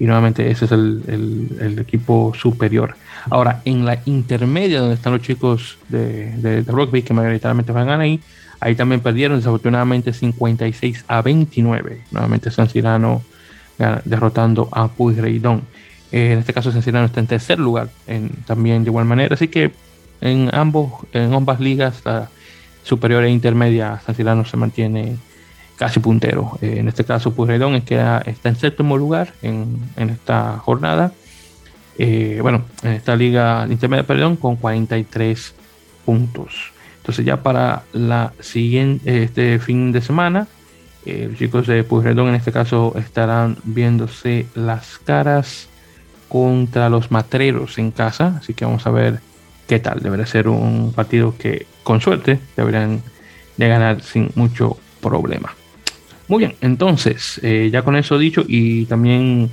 Y nuevamente ese es el, equipo superior. Ahora, en la intermedia, donde están los chicos de, rugby, que mayoritariamente van ahí, ahí también perdieron desafortunadamente 56 a 29. Nuevamente San Cirano derrotando a Pueyrredón. Eh, en este caso, Cirano está en tercer lugar también de igual manera. Así que en, ambos, en ambas ligas, la superior e intermedia, Cirano se mantiene casi puntero. Eh, en este caso, Pueyrredón es que está en séptimo lugar en, esta jornada. Eh, bueno, en esta liga intermedia, perdón, con 43 puntos. Entonces ya para la siguiente, este fin de semana, eh, los chicos de Pueyrredón en este caso estarán viéndose las caras contra los matreros en casa. Así que vamos a ver qué tal. Debería ser un partido que con suerte deberían de ganar sin mucho problema. Muy bien, entonces, eh, ya con eso dicho y también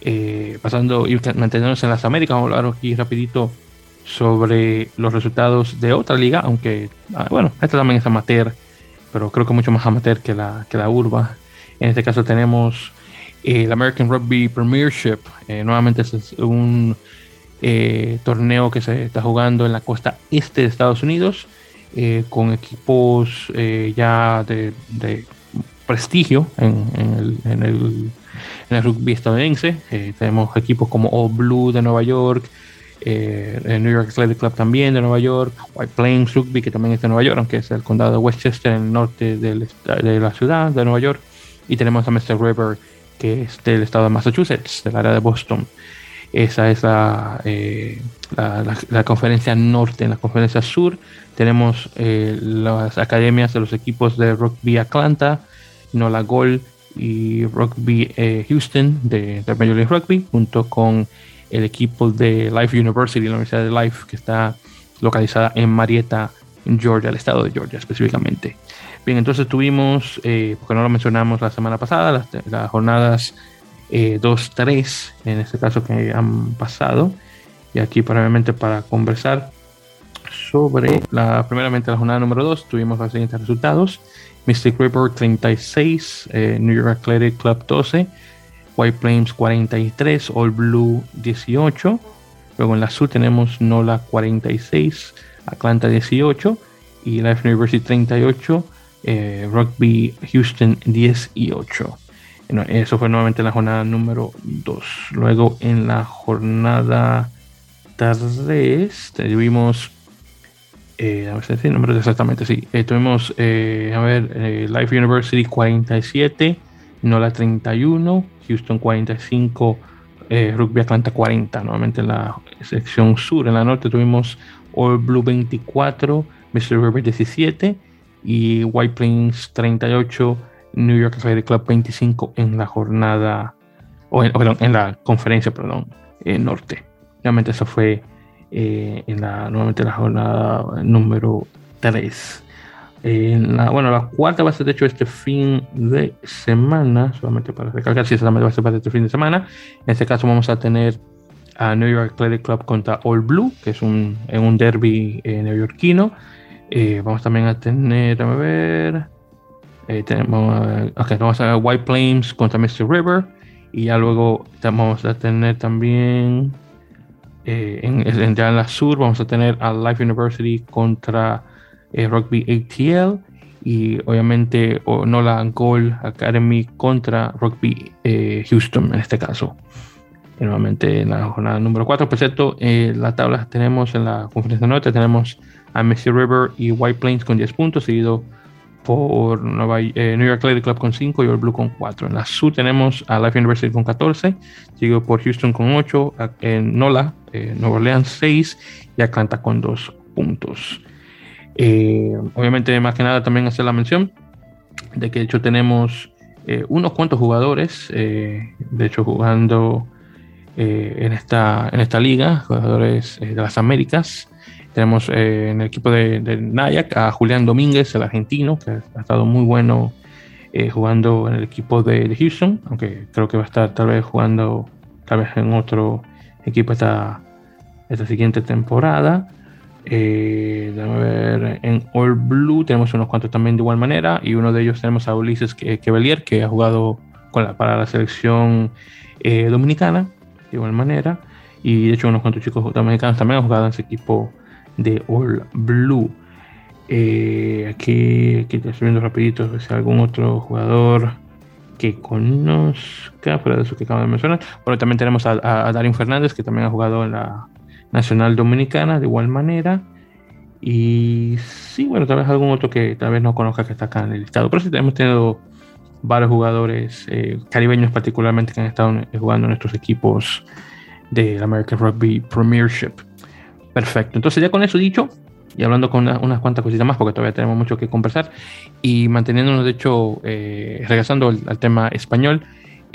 eh, pasando y manteniéndonos en las Américas, vamos a hablar aquí rapidito sobre los resultados de otra liga, aunque, ah, bueno, esta también es amateur pero creo que mucho más amateur que la, que la urba. En este caso tenemos el American Rugby Premiership. Eh, nuevamente es un eh, torneo que se está jugando en la costa este de Estados Unidos eh, con equipos ya de, prestigio en, el, en, el, en, el, rugby estadounidense. tenemos equipos como All Blue de Nueva York, eh, el New York Athletic Club también de Nueva York, White Plains Rugby que también es de Nueva York, aunque es el condado de Westchester en el norte de la ciudad de Nueva York, y tenemos a Mr. River que es del estado de Massachusetts, del área de Boston. Esa es eh, la, la, conferencia norte. En la conferencia sur tenemos eh, las academias de los equipos de Rugby Atlanta, Nola Gol y Rugby Houston de, de Major League Rugby, junto con el equipo de Life University, la Universidad de Life, que está localizada en Marietta, en Georgia, el estado de Georgia específicamente. Bien, entonces tuvimos, eh, porque no lo mencionamos la semana pasada, las, jornadas 2-3, eh, en este caso que han pasado, y aquí probablemente para conversar sobre la, primeramente la jornada número 2, tuvimos los siguientes resultados. Mystic River 36, eh, New York Athletic Club 12, White Plains 43, All Blue 18. Luego en la azul tenemos NOLA 46, Atlanta 18 y Life University 38, eh, Rugby Houston 18. eso fue nuevamente la jornada número 2. Luego en la jornada 3 tuvimos, eh, a ver si decir números exactamente, sí, eh, tuvimos, a ver, Life University 47, NOLA 31, Houston 45, eh, Rugby Atlanta 40. Nuevamente en la sección sur, en la norte tuvimos All Blue 24, Mr. River 17 y White Plains 38, New York Athletic Club 25 en la jornada, o en la conferencia, perdón, eh, norte. Nuevamente eso fue eh, en la, nuevamente la jornada número 3 la, bueno, la cuarta va a ser de hecho este fin de semana, solamente para recalcar si solamente va a ser para este fin de semana. En este caso vamos a tener a New York Athletic Club contra All Blue, que es un, en un derby eh, neoyorquino. Eh, vamos también a tener, a ver, eh, tenemos, okay, vamos a ver White Plains contra Mr. River. Y ya luego vamos a tener también, en, en, ya en la sur, vamos a tener a Life University contra eh, rugby ATL y obviamente Nola Gold Academy contra Rugby eh, Houston en este caso. nuevamente en la jornada número 4, por cierto, eh, la tabla tenemos en la conferencia norte, tenemos a Messi River y White Plains con 10 puntos, seguido por Nueva, eh, New York Lady Club con 5 y Old Blue con 4. En la sur tenemos a Life University con 14, seguido por Houston con 8, en Nola, Nueva Orleans 6 y Atlanta con 2 puntos. Eh, obviamente, más que nada, también hacer la mención de que de hecho tenemos eh, unos cuantos jugadores, eh, de hecho, jugando en, esta, en esta liga, jugadores de las Américas. Tenemos en el equipo de, de, Nayak a Julián Domínguez, el argentino, que ha estado muy bueno jugando en el equipo de, de, Houston, aunque creo que va a estar tal vez jugando tal vez en otro equipo esta, esta siguiente temporada. Eh, ver, en All Blue tenemos unos cuantos también de igual manera. Y uno de ellos tenemos a Ulises Quevelier, que ha jugado con la, para la selección eh, dominicana, de igual manera. Y de hecho, unos cuantos chicos dominicanos también han jugado en ese equipo de All Blue. Eh, aquí, aquí estoy viendo rapidito si algún otro jugador que conozca, fuera de eso que acabo de mencionar. Bueno, también tenemos a, a Darín Fernández, que también ha jugado en la Nacional Dominicana de igual manera. Y sí, bueno, tal vez algún otro que tal vez no conozca que está acá en el listado. Pero sí hemos tenido varios jugadores eh, caribeños particularmente que han estado jugando en nuestros equipos de la American Rugby Premiership. Perfecto. Entonces ya con eso dicho, y hablando con unas cuantas cositas más, porque todavía tenemos mucho que conversar, y manteniéndonos, de hecho, eh, regresando al, tema español,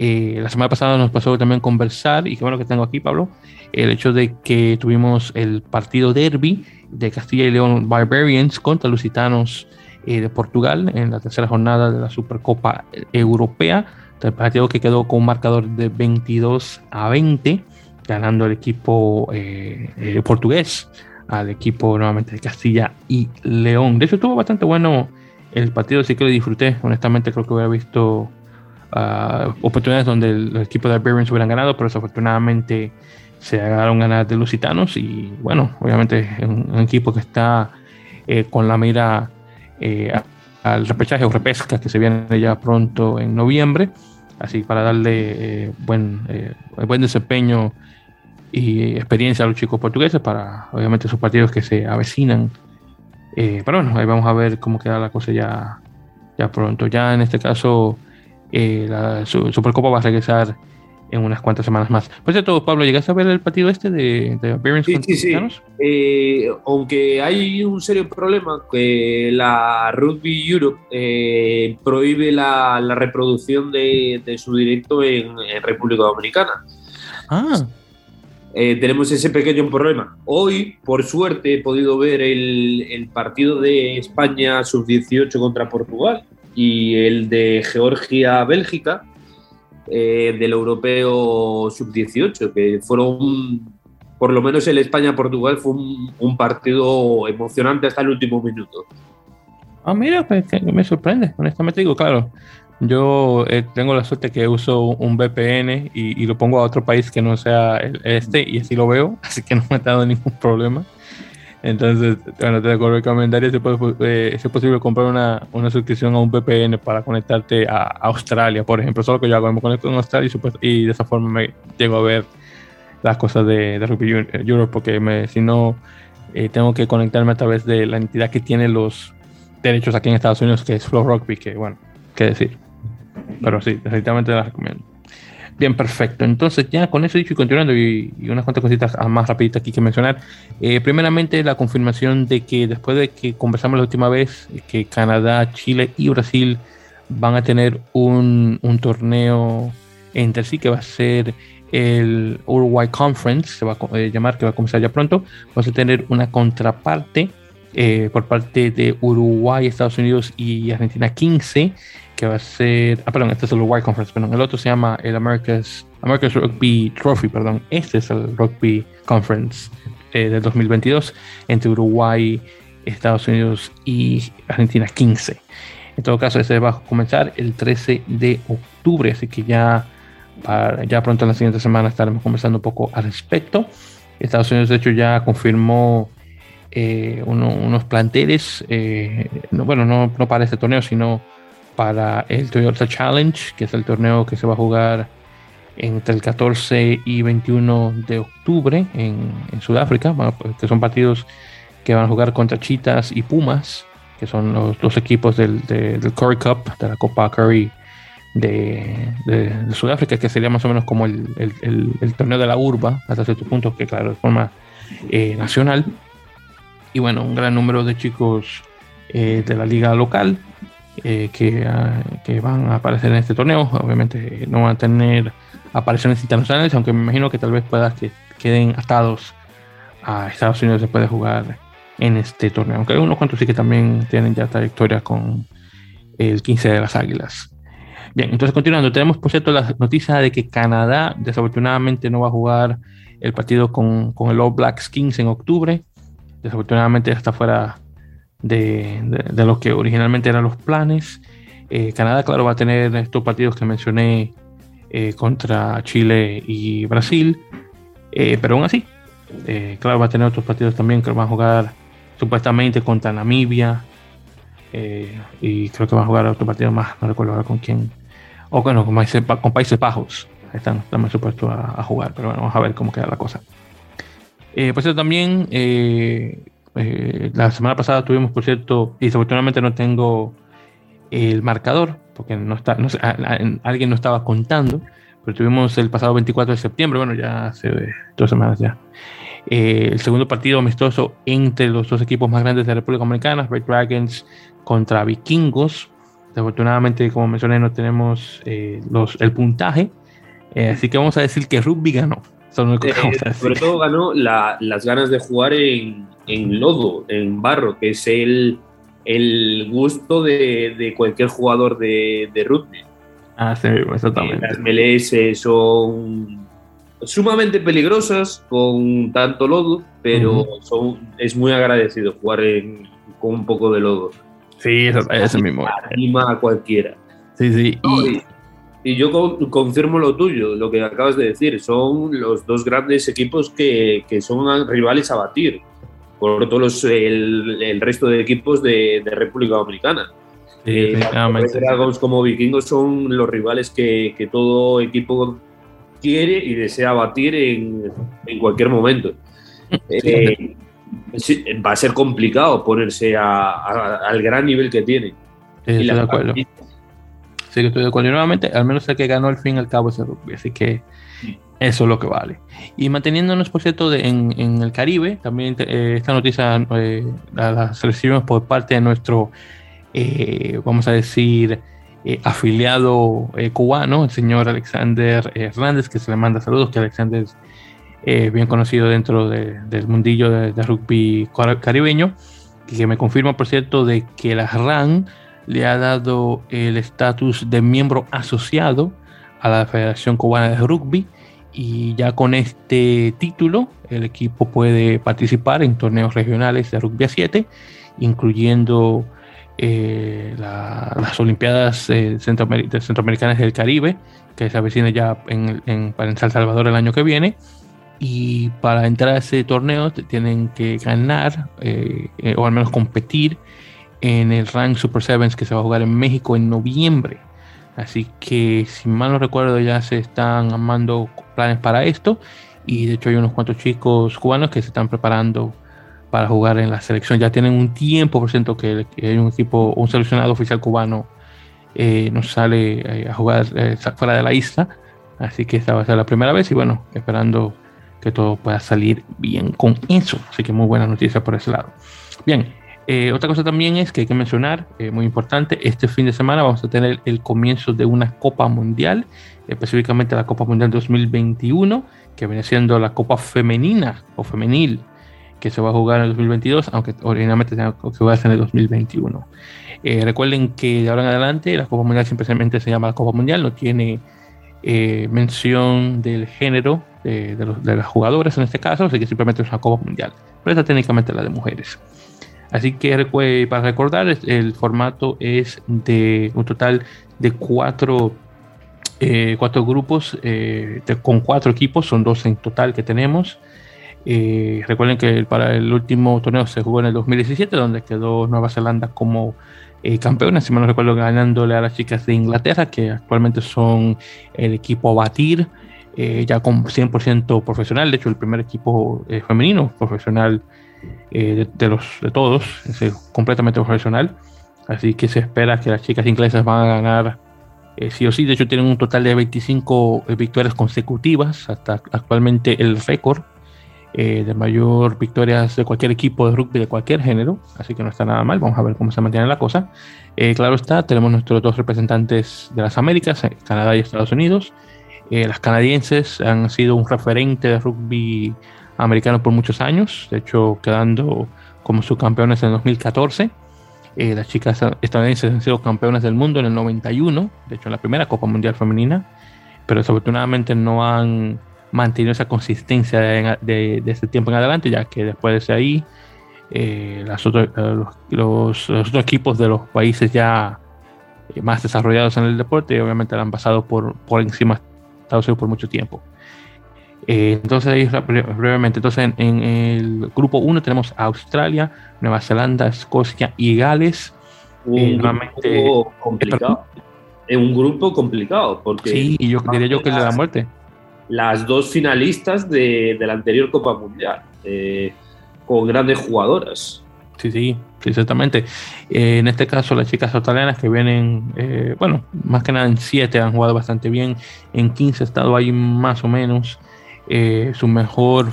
eh, la semana pasada nos pasó también conversar, y qué bueno que tengo aquí, Pablo, el hecho de que tuvimos el partido derby de Castilla y León Barbarians contra Lusitanos eh, de Portugal en la tercera jornada de la Supercopa Europea. El partido que quedó con un marcador de 22 a 20, ganando el equipo eh, portugués al equipo nuevamente de Castilla y León. De hecho, estuvo bastante bueno el partido, sí que lo disfruté. Honestamente, creo que hubiera visto uh, oportunidades donde el, equipo de Barbarians hubieran ganado, pero desafortunadamente se agarraron ganas de Lusitanos y bueno, obviamente es un, equipo que está eh, con la mira eh, al repechaje o repesca que se viene ya pronto en noviembre, así para darle eh, buen, buen desempeño y experiencia a los chicos portugueses para obviamente sus partidos que se avecinan. pero bueno, ahí vamos a ver cómo queda la cosa ya, ya pronto. Ya en este caso, la Supercopa va a regresar en unas cuantas semanas más. Por cierto, Pablo, ¿llegaste a ver el partido este de, de sí, sí, sí. Eh, aunque hay un serio problema que la Rugby Europe eh, prohíbe la, la reproducción de, de, su directo en, República Dominicana. Ah. Eh, tenemos ese pequeño problema. Hoy, por suerte, he podido ver el, el partido de España sub-18 contra Portugal y el de Georgia-Bélgica eh, del europeo sub-18, que fueron, por lo menos el España-Portugal, fue un, partido emocionante hasta el último minuto. Ah, mira, pues, me sorprende, honestamente digo, claro. Yo eh, tengo la suerte que uso un VPN y, lo pongo a otro país que no sea este y así lo veo, [laughs] así que no me ha dado ningún problema. Entonces, bueno, te recomendaría si, eh, es posible comprar una, una, suscripción a un VPN para conectarte a Australia, por ejemplo. Solo que yo hago, me conecto en Australia y, de esa forma me llego a ver las cosas de, de Rugby Europe, porque me, si no, eh, tengo que conectarme a través de la entidad que tiene los derechos aquí en Estados Unidos, que es Flow Rugby, que bueno, qué decir. Pero sí, definitivamente la recomiendo. Bien, perfecto. Entonces, ya con eso dicho y continuando, y, unas cuantas cositas más rapiditas aquí que mencionar. Eh, primeramente, la confirmación de que después de que conversamos la última vez, que Canadá, Chile y Brasil van a tener un, un torneo entre sí que va a ser el Uruguay Conference, se va a eh, llamar, que va a comenzar ya pronto. Vamos a tener una contraparte eh, por parte de Uruguay, Estados Unidos y Argentina 15 que va a ser. Ah, perdón, este es el Uruguay Conference, perdón. El otro se llama el America's, America's Rugby Trophy, perdón. Este es el Rugby Conference eh, del 2022 entre Uruguay, Estados Unidos y Argentina 15. En todo caso, este va a comenzar el 13 de octubre, así que ya, ya pronto en la siguiente semana estaremos conversando un poco al respecto. Estados Unidos, de hecho, ya confirmó unos planteles, bueno, no, no, para este torneo, sino para el Toyota Challenge, que es el torneo que se va a jugar entre el 14 y 21 de octubre en, Sudáfrica, pues, que son partidos que van a jugar contra Chitas y Pumas, que son los dos equipos del, Curry Cup, de la Copa Curry de, Sudáfrica, que sería más o menos como el, torneo de la urba, hasta cierto punto, que claro, de forma eh, nacional. Y bueno, un gran número de chicos eh, de la liga local eh, que, ah, que, van a aparecer en este torneo. Obviamente no van a tener apariciones internacionales, aunque me imagino que tal vez puedas que queden atados a Estados Unidos después de jugar en este torneo. Aunque hay unos cuantos sí que también tienen ya trayectoria con el 15 de las Águilas. Bien, entonces continuando, tenemos por cierto la noticia de que Canadá desafortunadamente no va a jugar el partido con, con el All Blacks Kings en octubre. Desafortunadamente está fuera de, de, lo que originalmente eran los planes. Eh, Canadá, claro, va a tener estos partidos que mencioné eh, contra Chile y Brasil, eh, pero aún así, claro, va a tener otros partidos también que van a jugar supuestamente contra Namibia y creo que va a jugar otro partido más, no recuerdo ahora con quién, o bueno, con, Países Bajos, están también supuestos a, jugar, pero bueno, vamos a ver cómo queda la cosa. Eh, por cierto, también eh, la semana pasada tuvimos, por cierto, y desafortunadamente no tengo el marcador, porque no está, alguien no estaba contando, pero tuvimos el pasado 24 de septiembre, bueno, ya hace dos semanas ya, eh, el segundo partido amistoso entre los dos equipos más grandes de la República Dominicana, Red Dragons contra Vikingos. Desafortunadamente, como mencioné, no tenemos eh, los, el puntaje, así que vamos a decir que Rugby ganó. Sobre todo ganó las ganas de jugar en, en lodo, en barro, que es el, el gusto de, de, cualquier jugador de, de rugby. Ah, sí, exactamente. Las MLS son sumamente peligrosas con tanto lodo, pero son, es muy agradecido jugar con un poco de lodo. Sí, eso, es mismo. Anima a cualquiera. Sí, sí. Y, y yo confirmo lo tuyo, lo que acabas de decir. Son los dos grandes equipos que, que son rivales a batir por todos el, el, resto de equipos de, de República Dominicana. Sí, eh, como vikingos son los rivales que, que, todo equipo quiere y desea batir en, en cualquier momento. Eh, va a ser complicado ponerse a, al gran nivel que tiene. Sí, de acuerdo. Sí, que estoy de acuerdo. Y nuevamente, al menos el que ganó al fin y al cabo ese rugby. Así que eso es lo que vale. Y manteniéndonos, por cierto, en, en, el Caribe, también eh, esta noticia eh, la, recibimos por parte de nuestro, eh, vamos a decir, afiliado cubano, el señor Alexander Hernández, que se le manda saludos, que Alexander es bien conocido dentro del mundillo de, rugby caribeño, que me confirma, por cierto, de que la RAN le ha dado el estatus de miembro asociado a la Federación Cubana de Rugby y ya con este título el equipo puede participar en torneos regionales de rugby a 7, incluyendo eh, las Olimpiadas eh, Centroamericanas del Caribe, que se avecina ya en, en, San Salvador el año que viene. Y para entrar a ese torneo tienen que ganar eh, o al menos competir en el Rank Super Sevens que se va a jugar en México en noviembre. Así que, si mal no recuerdo, ya se están armando planes para esto. Y de hecho, hay unos cuantos chicos cubanos que se están preparando para jugar en la selección. Ya tienen un tiempo, por ciento, que, hay un equipo, un seleccionado oficial cubano eh, nos sale eh, a jugar eh, fuera de la isla. Así que esta va a ser la primera vez. Y bueno, esperando que todo pueda salir bien con eso. Así que muy buena noticia por ese lado. Bien, eh, otra cosa también es que hay que mencionar, eh, muy importante, este fin de semana vamos a tener el comienzo de una Copa Mundial, específicamente la Copa Mundial 2021, que viene siendo la Copa Femenina o Femenil, que se va a jugar en el 2022, aunque originalmente se va a hacer en el 2021. Eh, recuerden que de ahora en adelante la Copa Mundial simplemente se llama la Copa Mundial, no tiene mención del género de, los, de las jugadoras en este caso, así que simplemente es una Copa Mundial, pero esta técnicamente la de mujeres. Así que para recordar, el formato es de un total de cuatro, eh, cuatro grupos eh, con cuatro equipos, son dos en total que tenemos. Eh, recuerden que para el último torneo se jugó en el 2017, donde quedó Nueva Zelanda como campeona, si me no recuerdo, ganándole a las chicas de Inglaterra, que actualmente son el equipo a batir, ya con 100% profesional, de hecho el primer equipo femenino profesional de, los, de todos, es completamente profesional, así que se espera que las chicas inglesas van a ganar sí o sí, de hecho tienen un total de 25 victorias consecutivas, hasta actualmente el récord eh, de mayor victorias de cualquier equipo de rugby de cualquier género, así que no está nada mal, vamos a ver cómo se mantiene la cosa. Eh, claro está, tenemos nuestros dos representantes de las Américas, eh, Canadá y Estados Unidos. las canadienses han sido un referente de rugby americano por muchos años, de hecho quedando como subcampeones en 2014. las chicas estadounidenses han sido campeonas del mundo en el 91, de hecho en la primera Copa Mundial Femenina, pero desafortunadamente no han mantenido esa consistencia de, de, ese tiempo en adelante, ya que después de ahí eh, eh, los, otros equipos de los países ya eh, más desarrollados en el deporte obviamente han pasado por, por encima de Estados Unidos por mucho tiempo. Entonces, ahí brevemente, entonces en, el grupo 1 tenemos Australia, Nueva Zelanda, Escocia y Gales. Un grupo complicado. Es un grupo complicado porque... Sí, y yo diría yo que es de la muerte las dos finalistas de, la anterior Copa Mundial, eh, con grandes jugadoras. Sí, sí, exactamente. Eh, en este caso, las chicas australianas que vienen, eh, bueno, más que nada en 7 han jugado bastante bien, en 15 ha estado ahí más o menos. Su mejor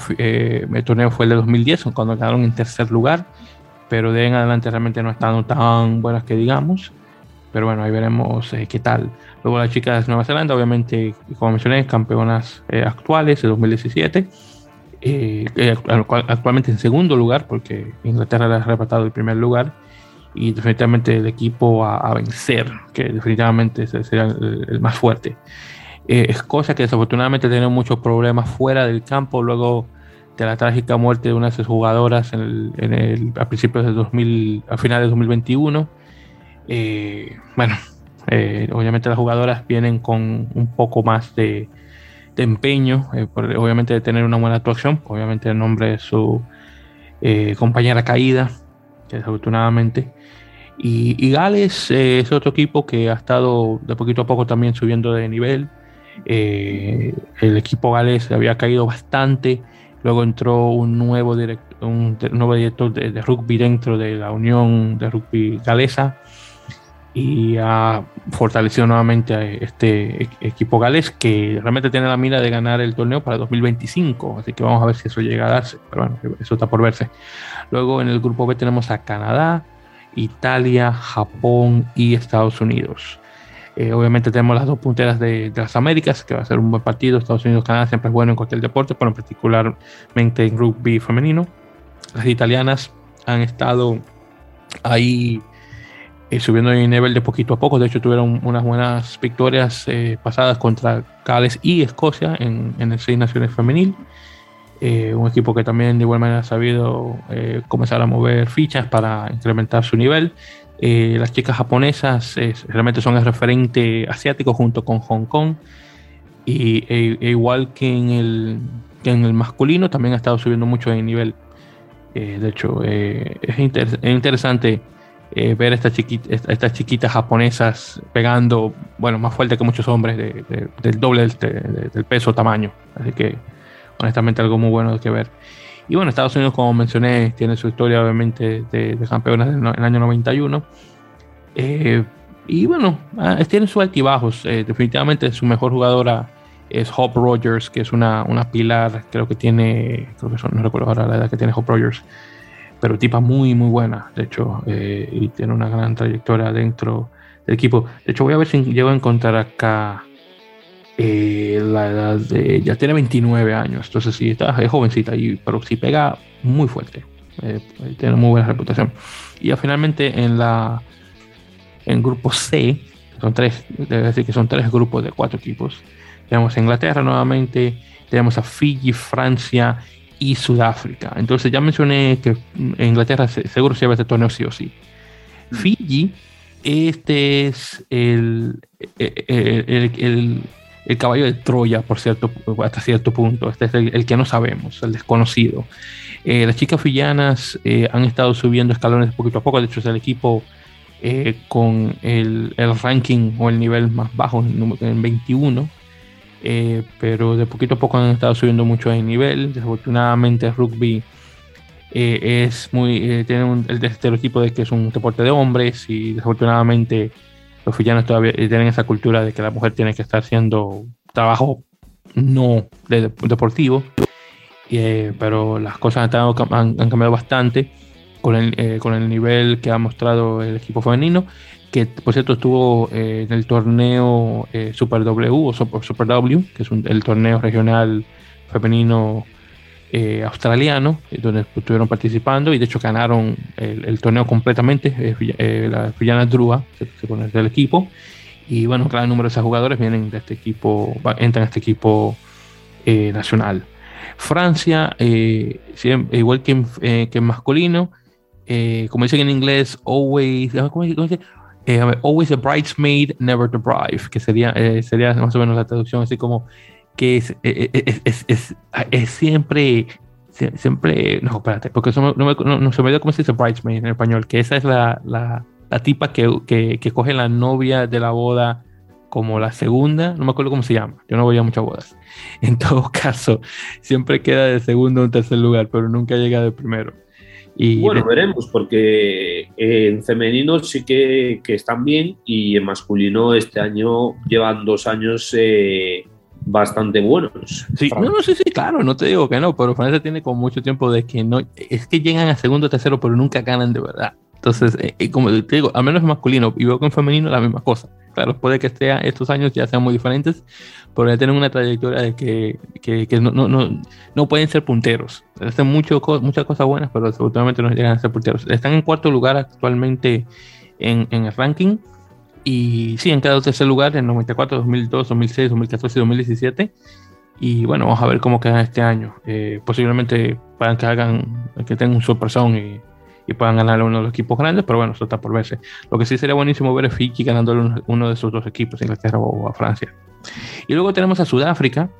torneo fue el de 2010, cuando quedaron en tercer lugar, pero de en adelante realmente no están tan buenas que digamos. Pero bueno, ahí veremos qué tal. Luego las chicas de Nueva Zelanda, obviamente, como mencioné, campeonas eh, actuales de 2017. Eh, eh, actualmente en segundo lugar, porque Inglaterra le ha arrebatado el primer lugar. Y definitivamente el equipo a, vencer, que definitivamente será el, más fuerte. Escocia, que desafortunadamente tiene muchos problemas fuera del campo, luego de la trágica muerte de unas de sus jugadoras en el, a principios de 2000, a finales de 2021. bueno, eh, obviamente las jugadoras vienen con un poco más de, empeño, eh, obviamente de tener una buena actuación, obviamente el nombre de su eh, compañera caída, que desafortunadamente. Y, Gales es otro equipo que ha estado de poquito a poco también subiendo de nivel. El equipo Gales había caído bastante. Luego entró un nuevo, un nuevo director de, rugby dentro de la Unión de Rugby Galesa y ha fortalecido nuevamente a este e-, equipo gales que realmente tiene la mira de ganar el torneo para 2025, así que vamos a ver si eso llega a darse, pero bueno, eso está por verse. Luego en el grupo B tenemos a Canadá, Italia, Japón y Estados Unidos. Eh, obviamente tenemos las dos punteras de, las Américas, que va a ser un buen partido. Estados Unidos, Canadá siempre es bueno en cualquier deporte, pero particularmente en rugby femenino. Las italianas han estado ahí eh, subiendo de nivel de poquito a poco. De hecho, tuvieron unas buenas victorias eh, pasadas contra Gales y Escocia en, en el Seis Naciones Femenil. Eh, un equipo que también de igual manera ha sabido comenzar a mover fichas para incrementar su nivel. Las chicas japonesas realmente son el referente asiático junto con Hong Kong. Y e, e igual que en, el, en el masculino, también ha estado subiendo mucho de nivel. de hecho, es, es interesante eh, ver estas chiquitas, estas chiquitas japonesas pegando, bueno, más fuerte que muchos hombres, del doble del, del, peso tamaño. Así que, honestamente, algo muy bueno de que ver. Y bueno, Estados Unidos, como mencioné, tiene su historia, obviamente, de, de campeonas en el año 91. Eh, y bueno, ah, tiene sus altibajos. Eh, definitivamente su mejor jugadora es Hope Rogers, que es una, una pilar, creo que tiene, creo que son, no recuerdo ahora la edad que tiene Hope Rogers pero tipa muy, muy buena, de hecho, eh, y tiene una gran trayectoria dentro del equipo. De hecho, voy a ver si llego a encontrar acá eh, la edad de. Ya tiene 29 años, entonces sí, está, es jovencita, y, pero sí pega muy fuerte. Eh, tiene muy buena reputación. Y ya finalmente en la. En grupo C, son tres, debe decir que son tres grupos de cuatro equipos. Tenemos a Inglaterra nuevamente, tenemos a Fiji, Francia y Sudáfrica. Entonces ya mencioné que Inglaterra seguro se lleva este torneo sí o sí. Mm. Fiji, este es el, el, el caballo de Troya, por cierto, hasta cierto punto. Este es el, que no sabemos, el desconocido. Eh, las chicas villanas eh, han estado subiendo escalones poquito a poco. De hecho, es el equipo eh, con el, ranking o el nivel más bajo, en 21. pero de poquito a poco han estado subiendo mucho de nivel. Desafortunadamente, el rugby es muy tiene el estereotipo de que es un deporte de hombres y desafortunadamente los villanos todavía tienen esa cultura de que la mujer tiene que estar haciendo trabajo no deportivo, eh, pero las cosas han, cambiado bastante con el, eh, con el nivel que ha mostrado el equipo femenino, que por cierto estuvo eh, en el torneo Super W o Super, W, que es el torneo regional femenino eh, australiano, eh, donde estuvieron participando y de hecho ganaron el, torneo completamente. Eh, la Villana Drua se, pone del equipo. Y bueno, cada número de esos jugadores vienen de este equipo, entran a este equipo nacional. Francia, igual que en, que masculino, como dicen en inglés, always, ¿cómo, dice? always a bridesmaid, never the bride, que sería, sería más o menos la traducción así como que es, eh, eh, es, es, es, siempre, siempre, no, espérate, porque no, no, se me dio cómo se dice bridesmaid en español, que esa es la, la, la tipa que, que, que, coge la novia de la boda como la segunda, no me acuerdo cómo se llama, yo no voy a muchas bodas. [laughs] En todo caso, siempre queda de segundo o tercer lugar, pero nunca llega de primero. Y bueno, veremos, porque en femenino sí que, que, están bien y en masculino este año llevan dos años eh, bastante buenos. Sí, no, no, sí, sí, claro, no te digo que no, pero Francia tiene como mucho tiempo de que no, es que llegan a segundo o tercero, pero nunca ganan de verdad. Entonces, eh, eh, como te digo, al menos en masculino y veo que en femenino la misma cosa. Claro, puede que sea, estos años ya sean muy diferentes, pero ya tienen una trayectoria de que, que, que no, no, no, no, pueden ser punteros. Hacen mucho, muchas cosas buenas, pero absolutamente no llegan a ser punteros. Están en cuarto lugar actualmente en, en el ranking y sí, han quedado tercer lugar en 94, 2002, 2006, 2014 y 2017. Y bueno, vamos a ver cómo quedan este año. Eh, posiblemente puedan que hagan, que tengan un sorpresón y, y, puedan ganar uno de los equipos grandes, pero bueno, eso está por verse. Lo que sí sería buenísimo ver es Fiji ganando uno, de sus dos equipos, Inglaterra o a Francia. Y luego tenemos a Sudáfrica,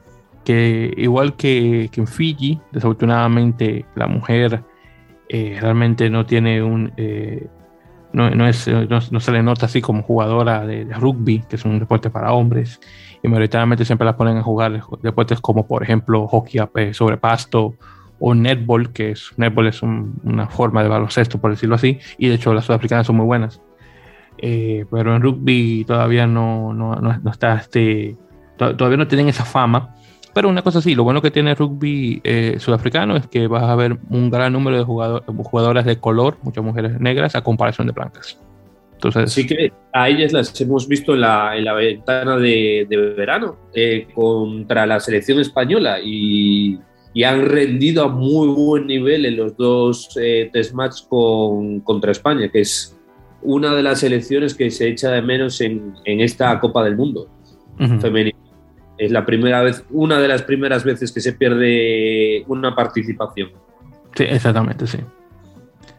que igual que, que en Fiji, desafortunadamente la mujer eh, realmente no tiene un, eh, no, no, es, no, se le nota así como jugadora de, rugby, que es un deporte para hombres, y mayoritariamente siempre la ponen a jugar deportes como por ejemplo hockey sobre pasto o netball, que es netball es una forma de baloncesto, por decirlo así, y de hecho las sudafricanas son muy buenas. Eh, pero en rugby todavía no, no, no, está este, todavía no tienen esa fama pero una cosa sí, lo bueno que tiene el rugby eh, sudafricano es que vas a ver un gran número de jugadoras de color, muchas mujeres negras, a comparación de blancas. Entonces, sí que a ellas las hemos visto en la, en la ventana de, de verano eh, contra la selección española y, y, han rendido a muy buen nivel en los dos eh, test match con, contra España, que es una de las selecciones que se echa de menos en, en esta Copa del Mundo femenina es la primera vez, una de las primeras veces que se pierde una participación. Sí, exactamente, sí.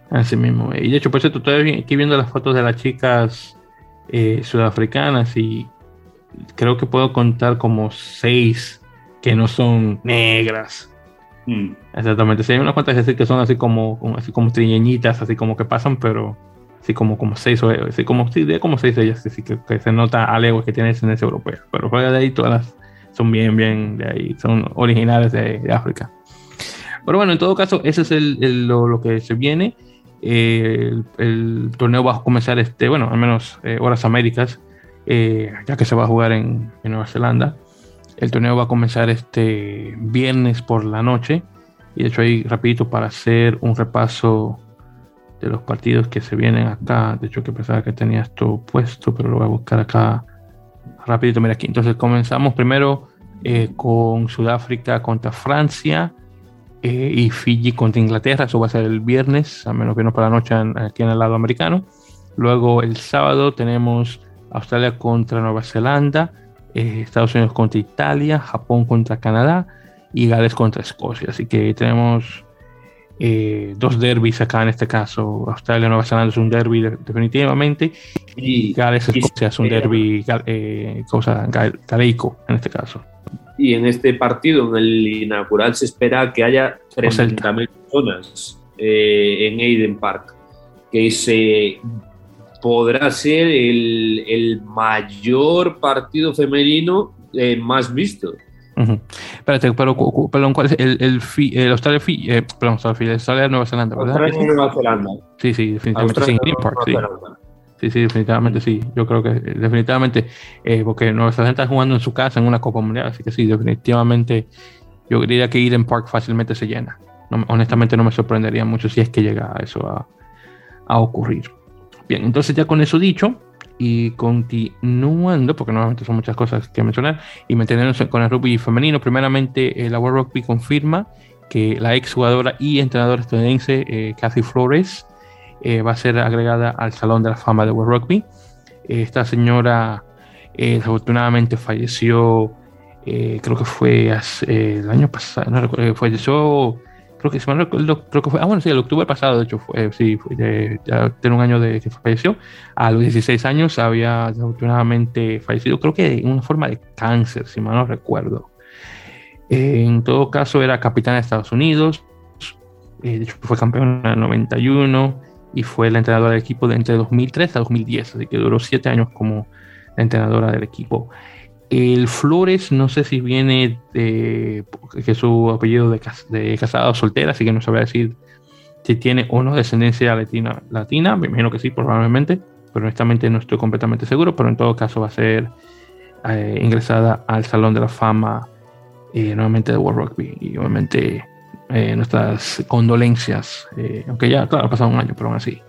Así mismo. Y de hecho, por cierto, estoy aquí viendo las fotos de las chicas eh, sudafricanas y creo que puedo contar como seis que no son negras. Mm. Exactamente. Sí, hay unas cuantas que son así como, así como triñeñitas, así como que pasan, pero así como, como seis o así como, sí, de como seis de ellas, así que, se nota algo que tiene ese europea. Pero fuera de ahí todas las son bien, bien de ahí, son originales de, África. Pero bueno, en todo caso, ese es el, lo, que se viene. Eh, el, torneo va a comenzar, este, bueno, al menos eh, horas Américas, eh, ya que se va a jugar en, Nueva Zelanda. El torneo va a comenzar este viernes por la noche. Y de hecho ahí rapidito para hacer un repaso de los partidos que se vienen acá. De hecho que pensaba que tenía esto puesto, pero lo voy a buscar acá rapidito, mira aquí. Entonces comenzamos primero eh, con Sudáfrica contra Francia eh, y Fiji contra Inglaterra. Eso va a ser el viernes, al menos viernes para la noche aquí en el lado americano. Luego el sábado tenemos Australia contra Nueva Zelanda, eh, Estados Unidos contra Italia, Japón contra Canadá y Gales contra Escocia. Así que tenemos eh, dos derbis acá en este caso. Australia, Nueva Zelanda es un derby definitivamente y Gales, Escocia es un derby eh, cosa, galeico en este caso. Y en este partido, en el inaugural, se espera que haya 30.000 personas eh, en Aiden Park, que se podrá ser el, el mayor partido femenino eh, más visto. Espérate, pero, perdón, ¿cuál es el, el, fi, el Australia, fi, eh, perdón, Australia, Australia Nueva Zelanda, ¿verdad? Australia Nueva Zelanda. Sí, sí, definitivamente sí, sí. Sí, sí, definitivamente sí. Yo creo que definitivamente, eh, porque Nueva Zelanda está jugando en su casa en una Copa Mundial, así que sí, definitivamente yo diría que Eden Park fácilmente se llena. No, honestamente no me sorprendería mucho si es que llega a eso a, a ocurrir. Bien, entonces ya con eso dicho, y continuando, porque nuevamente son muchas cosas que mencionar, y manteniéndose con el rugby femenino, primeramente eh, la World Rugby confirma que la ex jugadora y entrenadora estadounidense eh, Kathy Flores eh, va a ser agregada al Salón de la Fama de World Rugby. esta señora desafortunadamente falleció, creo que fue el año pasado, no recuerdo, falleció creo que creo que fue, ah, bueno, sí, el octubre pasado, de hecho, fue, sí, fue ya tiene un año de que falleció. A los 16 años había desafortunadamente fallecido, creo que en una forma de cáncer, si mal no recuerdo. en todo caso, era capitán de Estados Unidos, eh, de hecho, fue campeón en el 91 y fue la entrenadora del equipo de entre 2003 a 2010, así que duró 7 años como la entrenadora del equipo. El Flores, no sé si viene de que su apellido de, casada o soltera, así que no sabría decir si tiene o no descendencia latina, latina. Me imagino que sí, probablemente, pero honestamente no estoy completamente seguro. Pero en todo caso va a ser eh, ingresada al Salón de la Fama eh, nuevamente de World Rugby. Y obviamente eh, nuestras condolencias, aunque ya, ha pasado un año, pero aún así.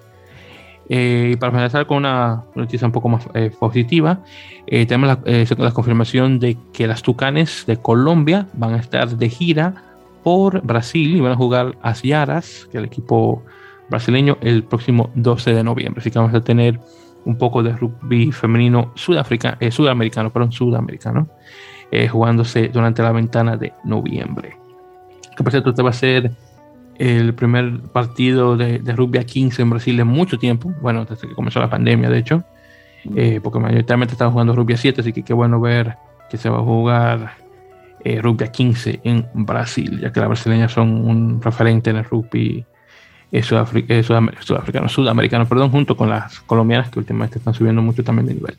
Eh, y para finalizar con una noticia un poco más eh, positiva, eh, tenemos la, la, confirmación de que las Tucanes de Colombia van a estar de gira por Brasil y van a jugar a Ciaras, que es el equipo brasileño, el próximo 12 de noviembre. Así que vamos a tener un poco de rugby femenino sudamericano, perdón, sudamericano, jugándose durante la ventana de noviembre. Que por cierto, te va a ser el primer partido de, rugby a 15 en Brasil en mucho tiempo, bueno, desde que comenzó la pandemia, de hecho, eh, porque mayoritariamente estaban jugando rugby a 7, así que qué bueno ver que se va a jugar eh, rugby a 15 en Brasil, ya que las brasileñas son un referente en el rugby eh, sudafricano, sudamericano, perdón, junto con las colombianas que últimamente están subiendo mucho también de nivel.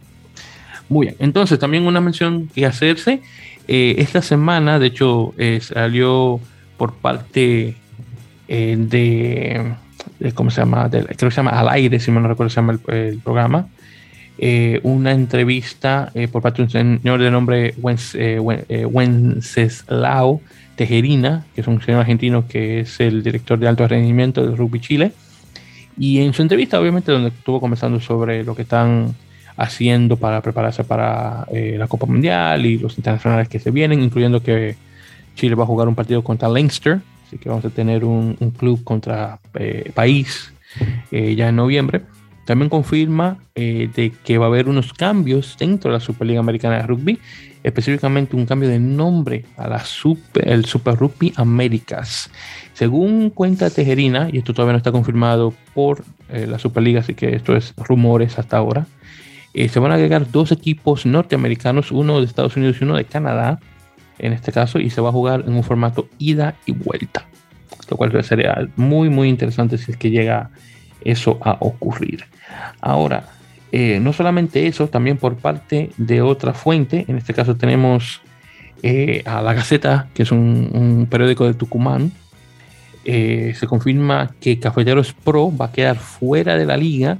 Muy bien, entonces también una mención que hacerse, esta semana, de hecho, salió por parte eh, de, ¿cómo se llama? creo que se llama Al aire, si no recuerdo, se llama el, programa. Eh, una entrevista eh, por parte de un señor de nombre Wenceslao Tejerina, que es un señor argentino que es el director de alto rendimiento de Rugby Chile. Y en su entrevista, obviamente, donde estuvo conversando sobre lo que están haciendo para prepararse para la Copa Mundial y los internacionales que se vienen, incluyendo que Chile va a jugar un partido contra Leinster Así que vamos a tener un, club contra eh, país eh, ya en noviembre. También confirma eh, de que va a haber unos cambios dentro de la Superliga Americana de Rugby, específicamente un cambio de nombre a la Super, el Super Rugby Américas. Según cuenta Tejerina, y esto todavía no está confirmado por la Superliga, así que esto es rumores hasta ahora, se van a agregar dos equipos norteamericanos, uno de Estados Unidos y uno de Canadá, en este caso, y se va a jugar en un formato ida y vuelta. Lo cual sería muy, muy interesante si es que llega eso a ocurrir. Ahora, eh, no solamente eso, también por parte de otra fuente, en este caso tenemos eh, a La Gaceta, que es un, periódico de Tucumán, eh, se confirma que Cafeteros Pro va a quedar fuera de la liga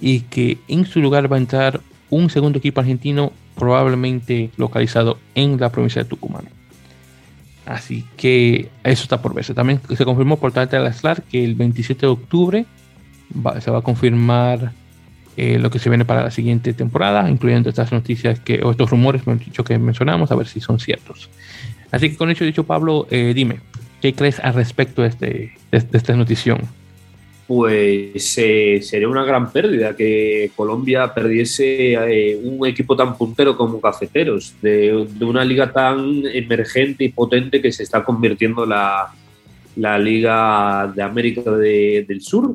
y que en su lugar va a entrar un segundo equipo argentino probablemente localizado en la provincia de Tucumán. Así que eso está por verse. También se confirmó por parte de la SLAR que el 27 de octubre se va a confirmar eh, lo que se viene para la siguiente temporada, incluyendo estas noticias que, o estos rumores que mencionamos, a ver si son ciertos. Así que con eso dicho, Pablo, eh, dime, ¿qué crees al respecto de, este, de esta notición? Pues eh, sería una gran pérdida que Colombia perdiese eh, un equipo tan puntero como Cafeteros, de, una liga tan emergente y potente que se está convirtiendo la, la Liga de América del Sur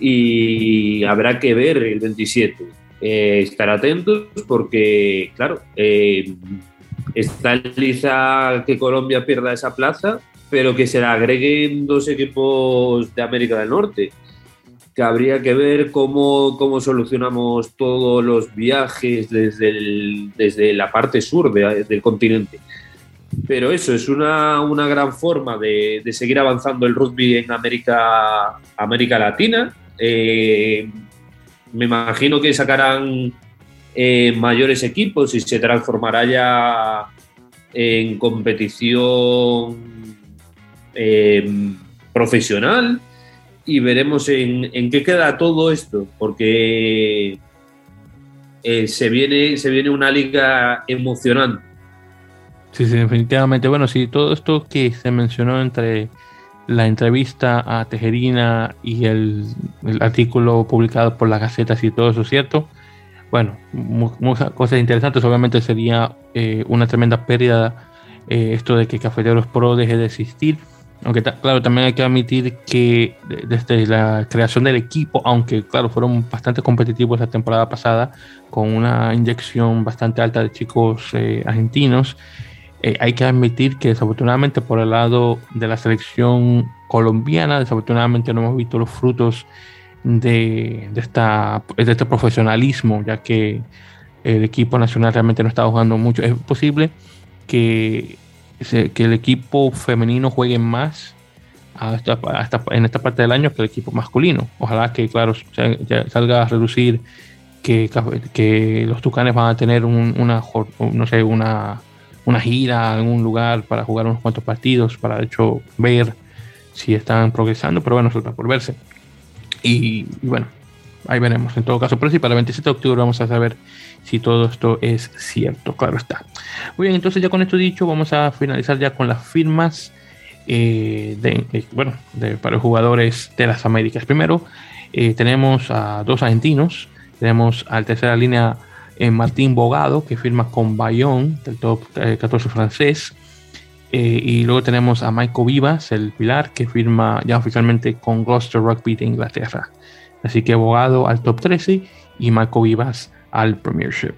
y habrá que ver el 27. Eh, estar atentos porque, claro, eh, está lisa que Colombia pierda esa plaza, pero que se le agreguen dos equipos de América del Norte. Que habría que ver cómo, cómo solucionamos todos los viajes desde, desde la parte sur del continente. Pero eso es una, una gran forma de, seguir avanzando el rugby en América, América Latina. Eh, me imagino que sacarán eh, mayores equipos y se transformará ya en competición eh, profesional y veremos en, en, qué queda todo esto, porque se, viene, se viene una liga emocionante Sí, sí, definitivamente. Bueno, sí, todo esto que se mencionó entre la entrevista a Tejerina y el, artículo publicado por la Gaceta, si todo eso es cierto. Bueno, muchas cosas interesantes. Obviamente sería eh, una tremenda pérdida eh, esto de que Cafeteros Pro deje de existir. Aunque, claro, también hay que admitir que desde la creación del equipo, aunque, claro, fueron bastante competitivos la temporada pasada, con una inyección bastante alta de chicos eh, argentinos, eh, hay que admitir que desafortunadamente por el lado de la selección colombiana, desafortunadamente no hemos visto los frutos de, esta, de este profesionalismo, ya que el equipo nacional realmente no está jugando mucho. Es posible que, que el equipo femenino juegue más hasta, en esta parte del año que el equipo masculino. Ojalá que, claro, salga a reducir que, que los Tucanes van a tener una, no sé, una una gira a algún lugar para jugar unos cuantos partidos, para de hecho ver si están progresando, pero bueno, eso está por verse. Y, bueno, ahí veremos en todo caso. Pero sí, para el 27 de octubre vamos a saber si todo esto es cierto, claro está. Muy bien, entonces ya con esto dicho, vamos a finalizar ya con las firmas eh, de, eh, bueno, para los jugadores de las Américas. Primero, eh, tenemos a dos argentinos, tenemos al tercera línea Martín Bogado, que firma con Bayonne, del top 14 eh, francés. Y luego tenemos a Michael Vivas, el pilar, que firma ya oficialmente con Gloucester Rugby de Inglaterra. Así que Bogado al top 13 y Michael Vivas al Premiership.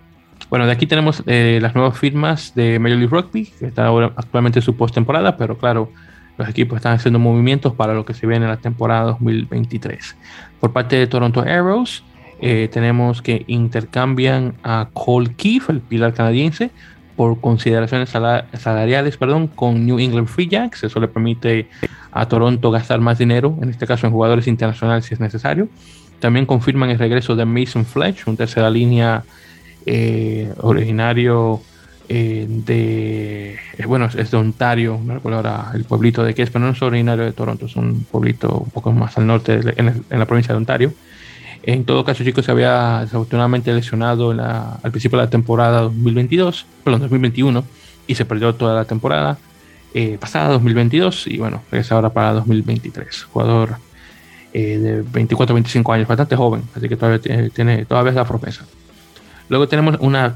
Bueno, de aquí tenemos las nuevas firmas de Major League Rugby, que está ahora actualmente en su postemporada, pero claro, los equipos están haciendo movimientos para lo que se viene en la temporada 2023. Por parte de Toronto Arrows, eh, tenemos que intercambian a Cole Keefe, el pilar canadiense, por consideraciones salariales perdón, con New England Free Jacks. Eso le permite a Toronto gastar más dinero, en este caso en jugadores internacionales si es necesario. También confirman el regreso de Mason Fletch, un tercera línea eh, originario eh, de, bueno, es de Ontario, no recuerdo ahora el pueblito de qué es, pero no es originario de Toronto, es un pueblito un poco más al norte, en la provincia de Ontario. En todo caso, chicos, se había desafortunadamente lesionado al principio de la temporada 2022, perdón, 2021, y se perdió toda la temporada eh, pasada, 2022, y bueno, regresa ahora para 2023. Jugador eh, de 24 25 años, bastante joven, así que todavía tiene, todavía la promesa. Luego tenemos una,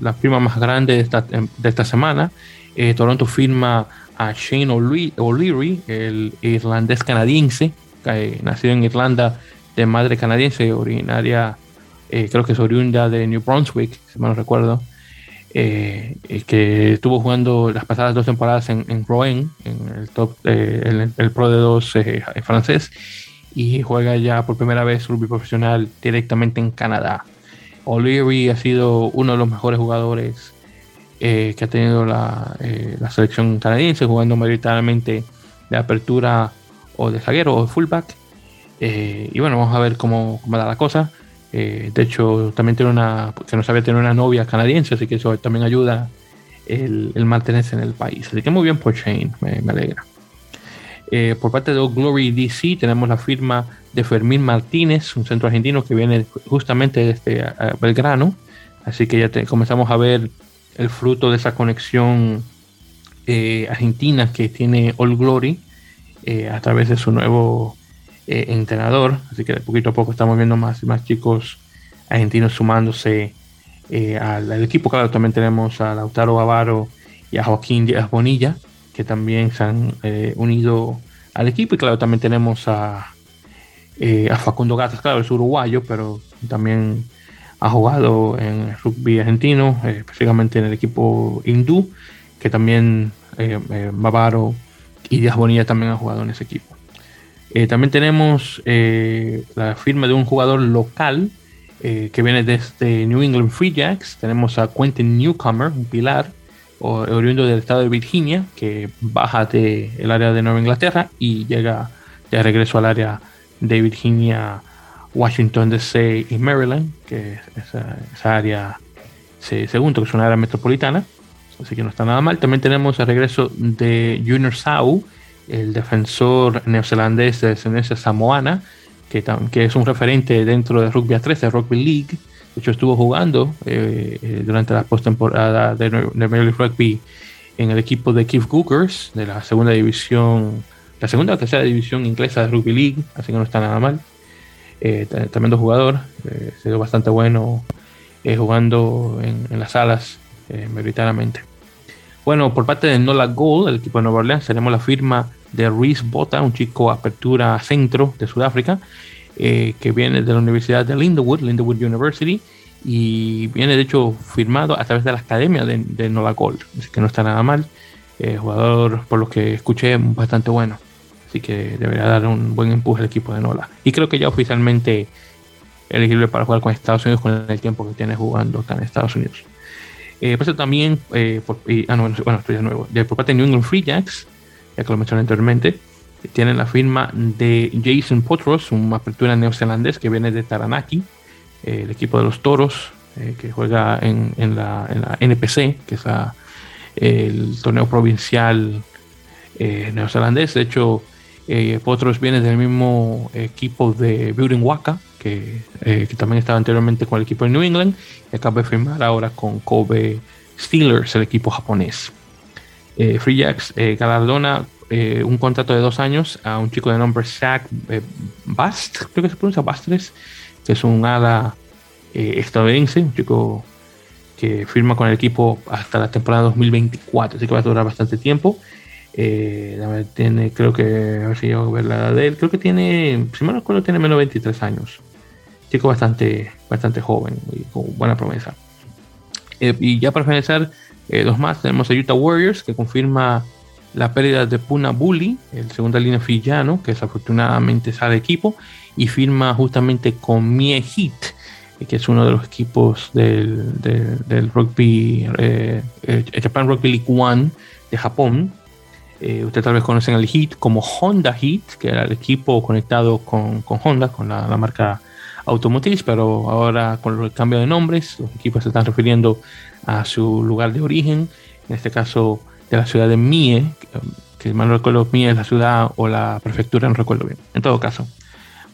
la, firma más grande de esta, de esta semana. Eh, Toronto firma a Shane O'Leary, el irlandés canadiense, nacido en Irlanda de madre canadiense, originaria, eh, creo que es oriunda de New Brunswick, si mal no recuerdo, eh, que estuvo jugando las pasadas dos temporadas en, en Rouen, en el top, eh, el, Pro de 2 francés, y juega ya por primera vez rugby profesional directamente en Canadá. O'Leary ha sido uno de los mejores jugadores que ha tenido la, la, selección canadiense, jugando mayoritariamente de apertura o de zaguero o de fullback. Eh, y bueno, vamos a ver cómo, cómo da la cosa. Eh, de hecho, también tiene una, que no sabía tener una novia canadiense, así que eso también ayuda el, mantenerse en el país. Así que muy bien por Shane, me, alegra. Eh, por parte de Glory DC tenemos la firma de Fermín Martínez, un centro argentino que viene justamente desde Belgrano. Así que ya comenzamos a ver el fruto de esa conexión argentina que tiene All Glory a través de su nuevo eh, entrenador, así que poquito a poco estamos viendo más, más chicos argentinos sumándose eh, al, equipo. Claro, también tenemos a Lautaro Bavaro y a Joaquín Díaz Bonilla, que también se han eh, unido al equipo. Y claro, también tenemos a, eh, Facundo Gatas, claro, es uruguayo, pero también ha jugado en rugby argentino, específicamente en el equipo hindú, que también Bavaro y Díaz Bonilla también han jugado en ese equipo. También tenemos la firma de un jugador local que viene desde New England Free Jacks. Tenemos a Quentin Newcomer, un pilar oriundo del estado de Virginia, que baja del área de Nueva Inglaterra y llega de regreso al área de Virginia, Washington DC y Maryland, que esa, esa área segundo, que es una área metropolitana, así que no está nada mal. También tenemos el regreso de Junior Sau, el defensor neozelandés de descendencia samoana, que, es un referente dentro de Rugby A3, de Rugby League. De hecho, estuvo jugando eh, eh, durante la postemporada de, de Rugby en el equipo de Keith Cougars de la segunda división la segunda o tercera división inglesa de Rugby League, así que no está nada mal. Eh, tremendo jugador, eh, se dio bastante bueno jugando en, las salas eh, mayoritariamente. Bueno, por parte de Nola Gold, el equipo de Nueva Orleans, tenemos la firma de Reese Bota, un chico apertura centro de Sudáfrica, que viene de la Universidad de Lindenwood, Lindenwood University, y viene de hecho firmado a través de la academia de, de Nola Gold, así que no está nada mal. jugador, por lo que escuché, bastante bueno. Así que debería dar un buen empuje al equipo de Nola. Y creo que ya oficialmente elegible para jugar con Estados Unidos con el tiempo que tiene jugando acá en Estados Unidos. Eh, también, eh, ah, no, bueno, esto ya nuevo. De, por parte de New England Free Jacks, que lo mencioné anteriormente, tienen la firma de Jason Potros, un apertura neozelandés que viene de Taranaki, eh, el equipo de los toros, eh, que juega en, la, NPC, que es el torneo provincial neozelandés. De hecho, eh, Potros viene del mismo equipo de Building Waka, que, eh, que, también estaba anteriormente con el equipo de New England, y acaba de firmar ahora con Kobe Steelers, el equipo japonés. Eh, Free Jacks eh, galardona un contrato de dos años a un chico de nombre Zach Bast, creo que se pronuncia Bastres, que es un ala estadounidense, un chico que firma con el equipo hasta la temporada 2024, así que va a durar bastante tiempo. Eh, tiene, creo que, a ver si llego a ver la edad de él, creo que tiene, si me recuerdo, tiene menos de 23 años. Chico bastante, bastante joven y con buena promesa. Eh, y ya para finalizar, eh, dos más, tenemos a Utah Warriors, que confirma la pérdida de Puna Bully, el segunda línea fillano, que desafortunadamente sale equipo, y firma justamente con Mie Heat, eh, que es uno de los equipos del, del, rugby, Japan Rugby League One de Japón, eh, ustedes tal vez conocen al Heat como Honda Heat, que era el equipo conectado con, con Honda, con la, la, marca automotriz, pero ahora con el cambio de nombres, los equipos se están refiriendo a su lugar de origen, en este caso de la ciudad de Mie, que mal no recuerdo, Mie es la ciudad o la prefectura, no recuerdo bien. En todo caso,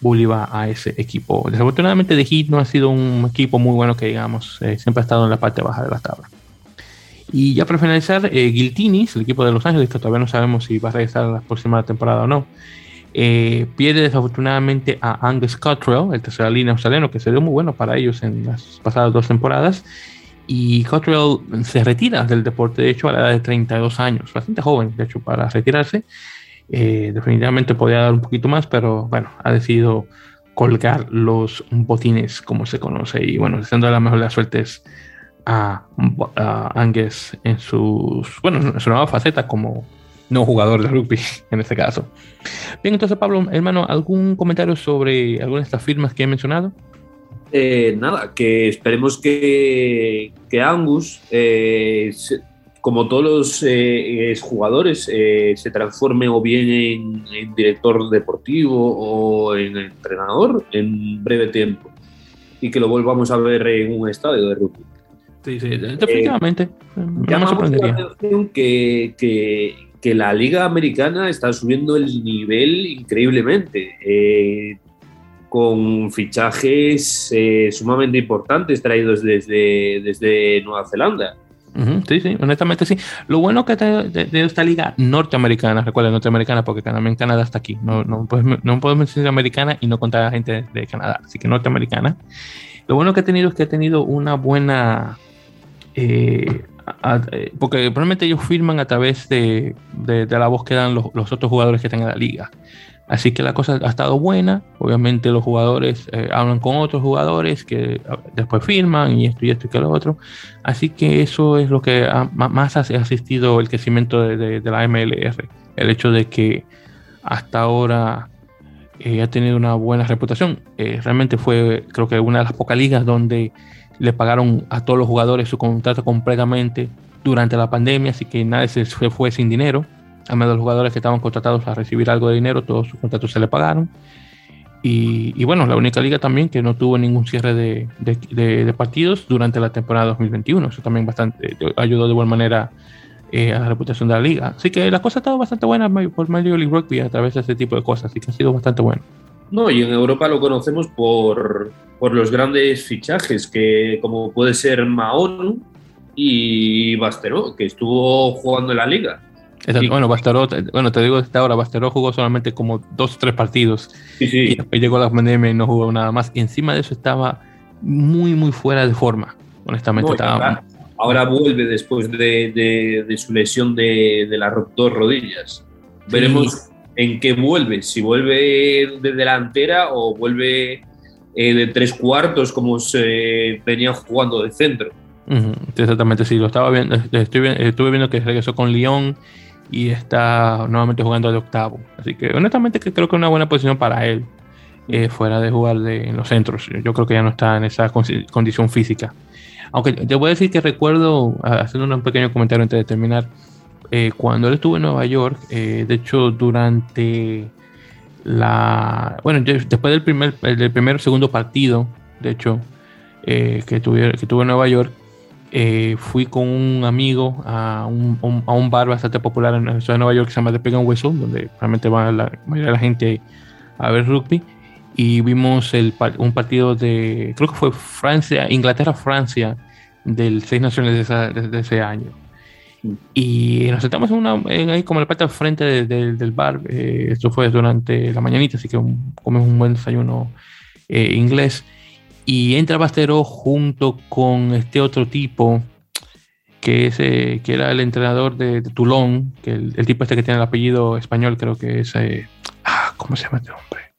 Bully va a ese equipo. Desafortunadamente, The Heat no ha sido un equipo muy bueno que digamos, eh, siempre ha estado en la parte baja de la tabla. Y ya para finalizar, eh, Giltinis, el equipo de Los Ángeles, que todavía no sabemos si va a regresar a la próxima temporada o no, eh, pierde desafortunadamente a Angus Cottrell, el tercera línea australiano, que se dio muy bueno para ellos en las pasadas dos temporadas. Y Cottrell se retira del deporte, de hecho, a la edad de 32 años, bastante joven, de hecho, para retirarse. Eh, definitivamente podía dar un poquito más, pero bueno, ha decidido colgar los botines, como se conoce. Y bueno, deseando la mejor de las suertes a, Angus en sus, bueno, en su nueva faceta como no jugador de rugby [laughs] en este caso. Bien, entonces Pablo, hermano, ¿algún comentario sobre alguna de estas firmas que he mencionado? Eh, nada, que esperemos que, que Angus, eh, como todos los eh, jugadores, se transforme o bien en, en, director deportivo o en entrenador en breve tiempo y que lo volvamos a ver en un estadio de rugby. Sí, sí, definitivamente. Eh, ya me sorprendería. La atención que, que, que, la Liga Americana está subiendo el nivel increíblemente. Con fichajes eh, sumamente importantes traídos desde, desde Nueva Zelanda. Sí, sí, honestamente sí. Lo bueno que de, de, de esta liga norteamericana, recuerda, norteamericana, porque también Canadá está aquí. No, no, podemos, no podemos decir americana y no contar a gente de Canadá, así que norteamericana. Lo bueno que ha tenido es que ha tenido una buena eh, eh, porque probablemente ellos firman a través de, la voz que dan los, otros jugadores que están en la liga. Así que la cosa ha estado buena. Obviamente los jugadores eh, hablan con otros jugadores que después firman y esto y esto y que lo otro. Así que eso es lo que más ha asistido el crecimiento de, la MLR. El hecho de que hasta ahora eh, ha tenido una buena reputación. realmente fue creo que una de las pocas ligas donde le pagaron a todos los jugadores su contrato completamente durante la pandemia, así que nadie se fue sin dinero. Menos los jugadores que estaban contratados a recibir algo de dinero, todos sus contratos se le pagaron. Y, bueno, la única liga también que no tuvo ningún cierre de, de, partidos durante la temporada 2021. Eso también bastante ayudó de buena manera eh, a la reputación de la liga. Así que la cosa ha estado bastante buena por Major League Rugby a través de este tipo de cosas. Así que ha sido bastante bueno. No, y en Europa lo conocemos por, por los grandes fichajes, que como puede ser Mahon y Basteró, que estuvo jugando en la liga. Bueno, Basteró, bueno, te digo esta hora, Basteró jugó solamente como dos o tres partidos. Sí, sí. Y después llegó la pandemia y no jugó nada más. Y encima de eso estaba muy, muy fuera de forma, honestamente. ahora, vuelve después de, de, su lesión de, de las dos rodillas. Veremos en qué vuelve, si vuelve de delantera o vuelve eh, de tres cuartos como se venía jugando de centro. Exactamente, sí, lo estaba viendo, estuve viendo que regresó con Lyon y está nuevamente jugando de octavo. Así que honestamente creo que es una buena posición para él, eh, fuera de jugar en los centros. Yo creo que ya no está en esa condición física. Aunque te voy a decir que recuerdo, haciendo un pequeño comentario antes de terminar, eh, cuando él estuvo en Nueva York, eh, de hecho, durante la. Bueno, después del primer, del primer segundo partido, de hecho, que, tuve, que tuve en Nueva York, fui con un amigo a un, a un, bar bastante popular en la ciudad de Nueva York que se llama The Pig Whistle, donde realmente va la mayoría de la gente a ver rugby. Y vimos el, un partido de, creo que fue Francia, Inglaterra-Francia, del Seis Naciones de, de ese año. Y nos sentamos en una, ahí como en la parte al frente del bar. Eh, esto fue durante la mañanita, así que comemos un buen desayuno eh, inglés. Y entra Bastero junto con este otro tipo, que, es, eh, que era el entrenador de, Toulon, que el, tipo este que tiene el apellido español, creo que es. ah, ¿Cómo se llama este hombre?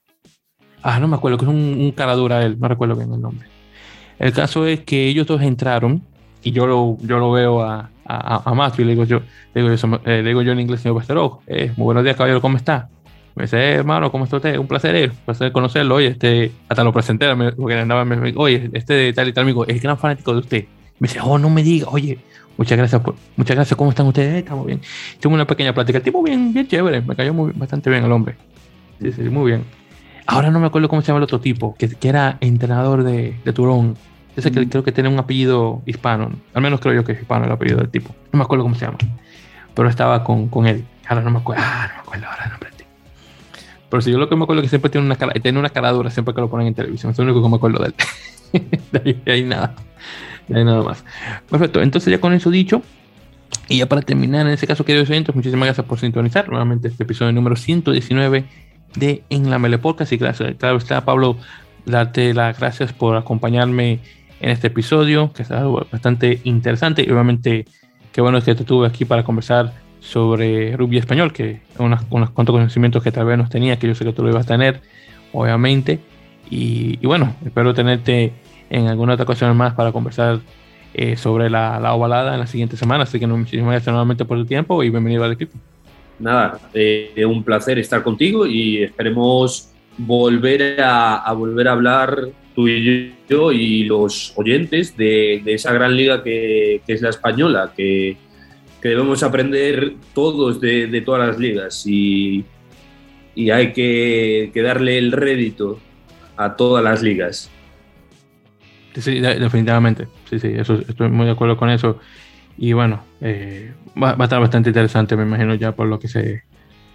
Ah, no me acuerdo, que es un, un cara dura él, no recuerdo bien el nombre. El caso es que ellos dos entraron y yo lo, yo lo veo a, a, a Matthew y le digo yo, le digo yo, eh, le digo yo en inglés, señor Basteró, eh, muy buenos días, caballero, ¿cómo está? Me dice, eh, hermano, ¿cómo está usted? Un placer, eh, un placer conocerlo. Oye, este, hasta lo presenté, porque andaba, me, oye, este de tal y tal amigo, es gran fanático de usted. Me dice, oh, no me diga, oye, muchas gracias, muchas gracias, ¿cómo están ustedes? estamos bien. Tengo una pequeña plática, el tipo bien, bien chévere, me cayó muy, bastante bien el hombre. Sí, sí, muy bien. Ahora no me acuerdo cómo se llama el otro tipo, que, que era entrenador de, de Turón ese que creo que tiene un apellido hispano. Al menos creo yo que es hispano el apellido del tipo. No me acuerdo cómo se llama. Pero estaba con, con él. Ahora no me acuerdo. Ah, no me acuerdo ahora el nombre. Pero si yo lo que me acuerdo es que siempre tiene una cara, tiene una cara dura siempre que lo ponen en televisión. Es lo único que me acuerdo de él. [laughs] de, ahí, nada. De ahí nada más. Perfecto. Entonces ya con eso dicho. Y ya para terminar, en ese caso, queridos oyentes, muchísimas gracias por sintonizar nuevamente este episodio número 119 de En la Mele Podcast. Y gracias, claro está, Pablo, darte las gracias por acompañarme en este episodio, que está bastante interesante. Y obviamente, qué bueno que te tuve aquí para conversar sobre rugby español, que unos, unos cuantos conocimientos que tal vez no tenía, que yo sé que tú lo ibas a tener, obviamente. Y, bueno, espero tenerte en alguna otra ocasión más para conversar eh, sobre la, la, ovalada en la siguiente semana. Así que muchísimas gracias nuevamente por el tiempo y bienvenido al equipo. Nada, eh, un placer estar contigo y esperemos volver a, volver a hablar tú y yo y los oyentes de, esa gran liga que, es la española, que, debemos aprender todos de, todas las ligas y, hay que, darle el rédito a todas las ligas. Sí, definitivamente. Sí, sí, eso, estoy muy de acuerdo con eso. Y bueno, eh, va, va, a estar bastante interesante, me imagino, ya por lo que se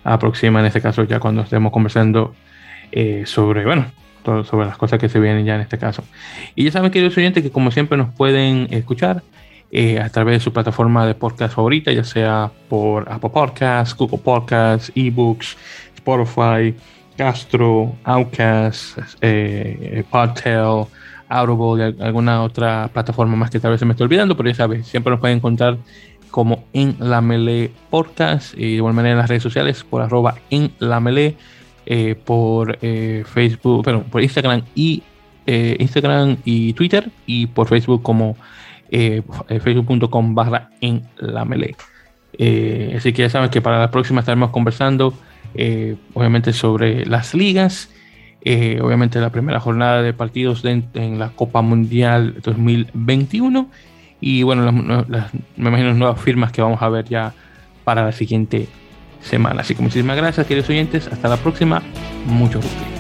aproxima en este caso, ya cuando estemos conversando eh, sobre, bueno, sobre las cosas que se vienen ya en este caso. Y ya saben, queridos oyentes, que como siempre nos pueden escuchar eh, a través de su plataforma de podcast favorita, ya sea por Apple Podcasts, Google Podcasts, eBooks, Spotify, Castro, Outcast, eh, Podtail, Audible y alguna otra plataforma más que tal vez se me esté olvidando, pero ya sabes, siempre nos pueden encontrar como en la Melee Podcast y de igual manera en las redes sociales por arroba en la Melee, eh, por eh, Facebook, perdón, por Instagram y eh, Instagram y Twitter y por Facebook como facebook.com barra en la Melee. así que ya saben que para la próxima estaremos conversando obviamente sobre las ligas. obviamente la primera jornada de partidos en la Copa Mundial 2021 y bueno, me imagino las nuevas firmas que vamos a ver ya para la siguiente semana. Así que muchísimas gracias, queridos oyentes. Hasta la próxima. Mucho gusto.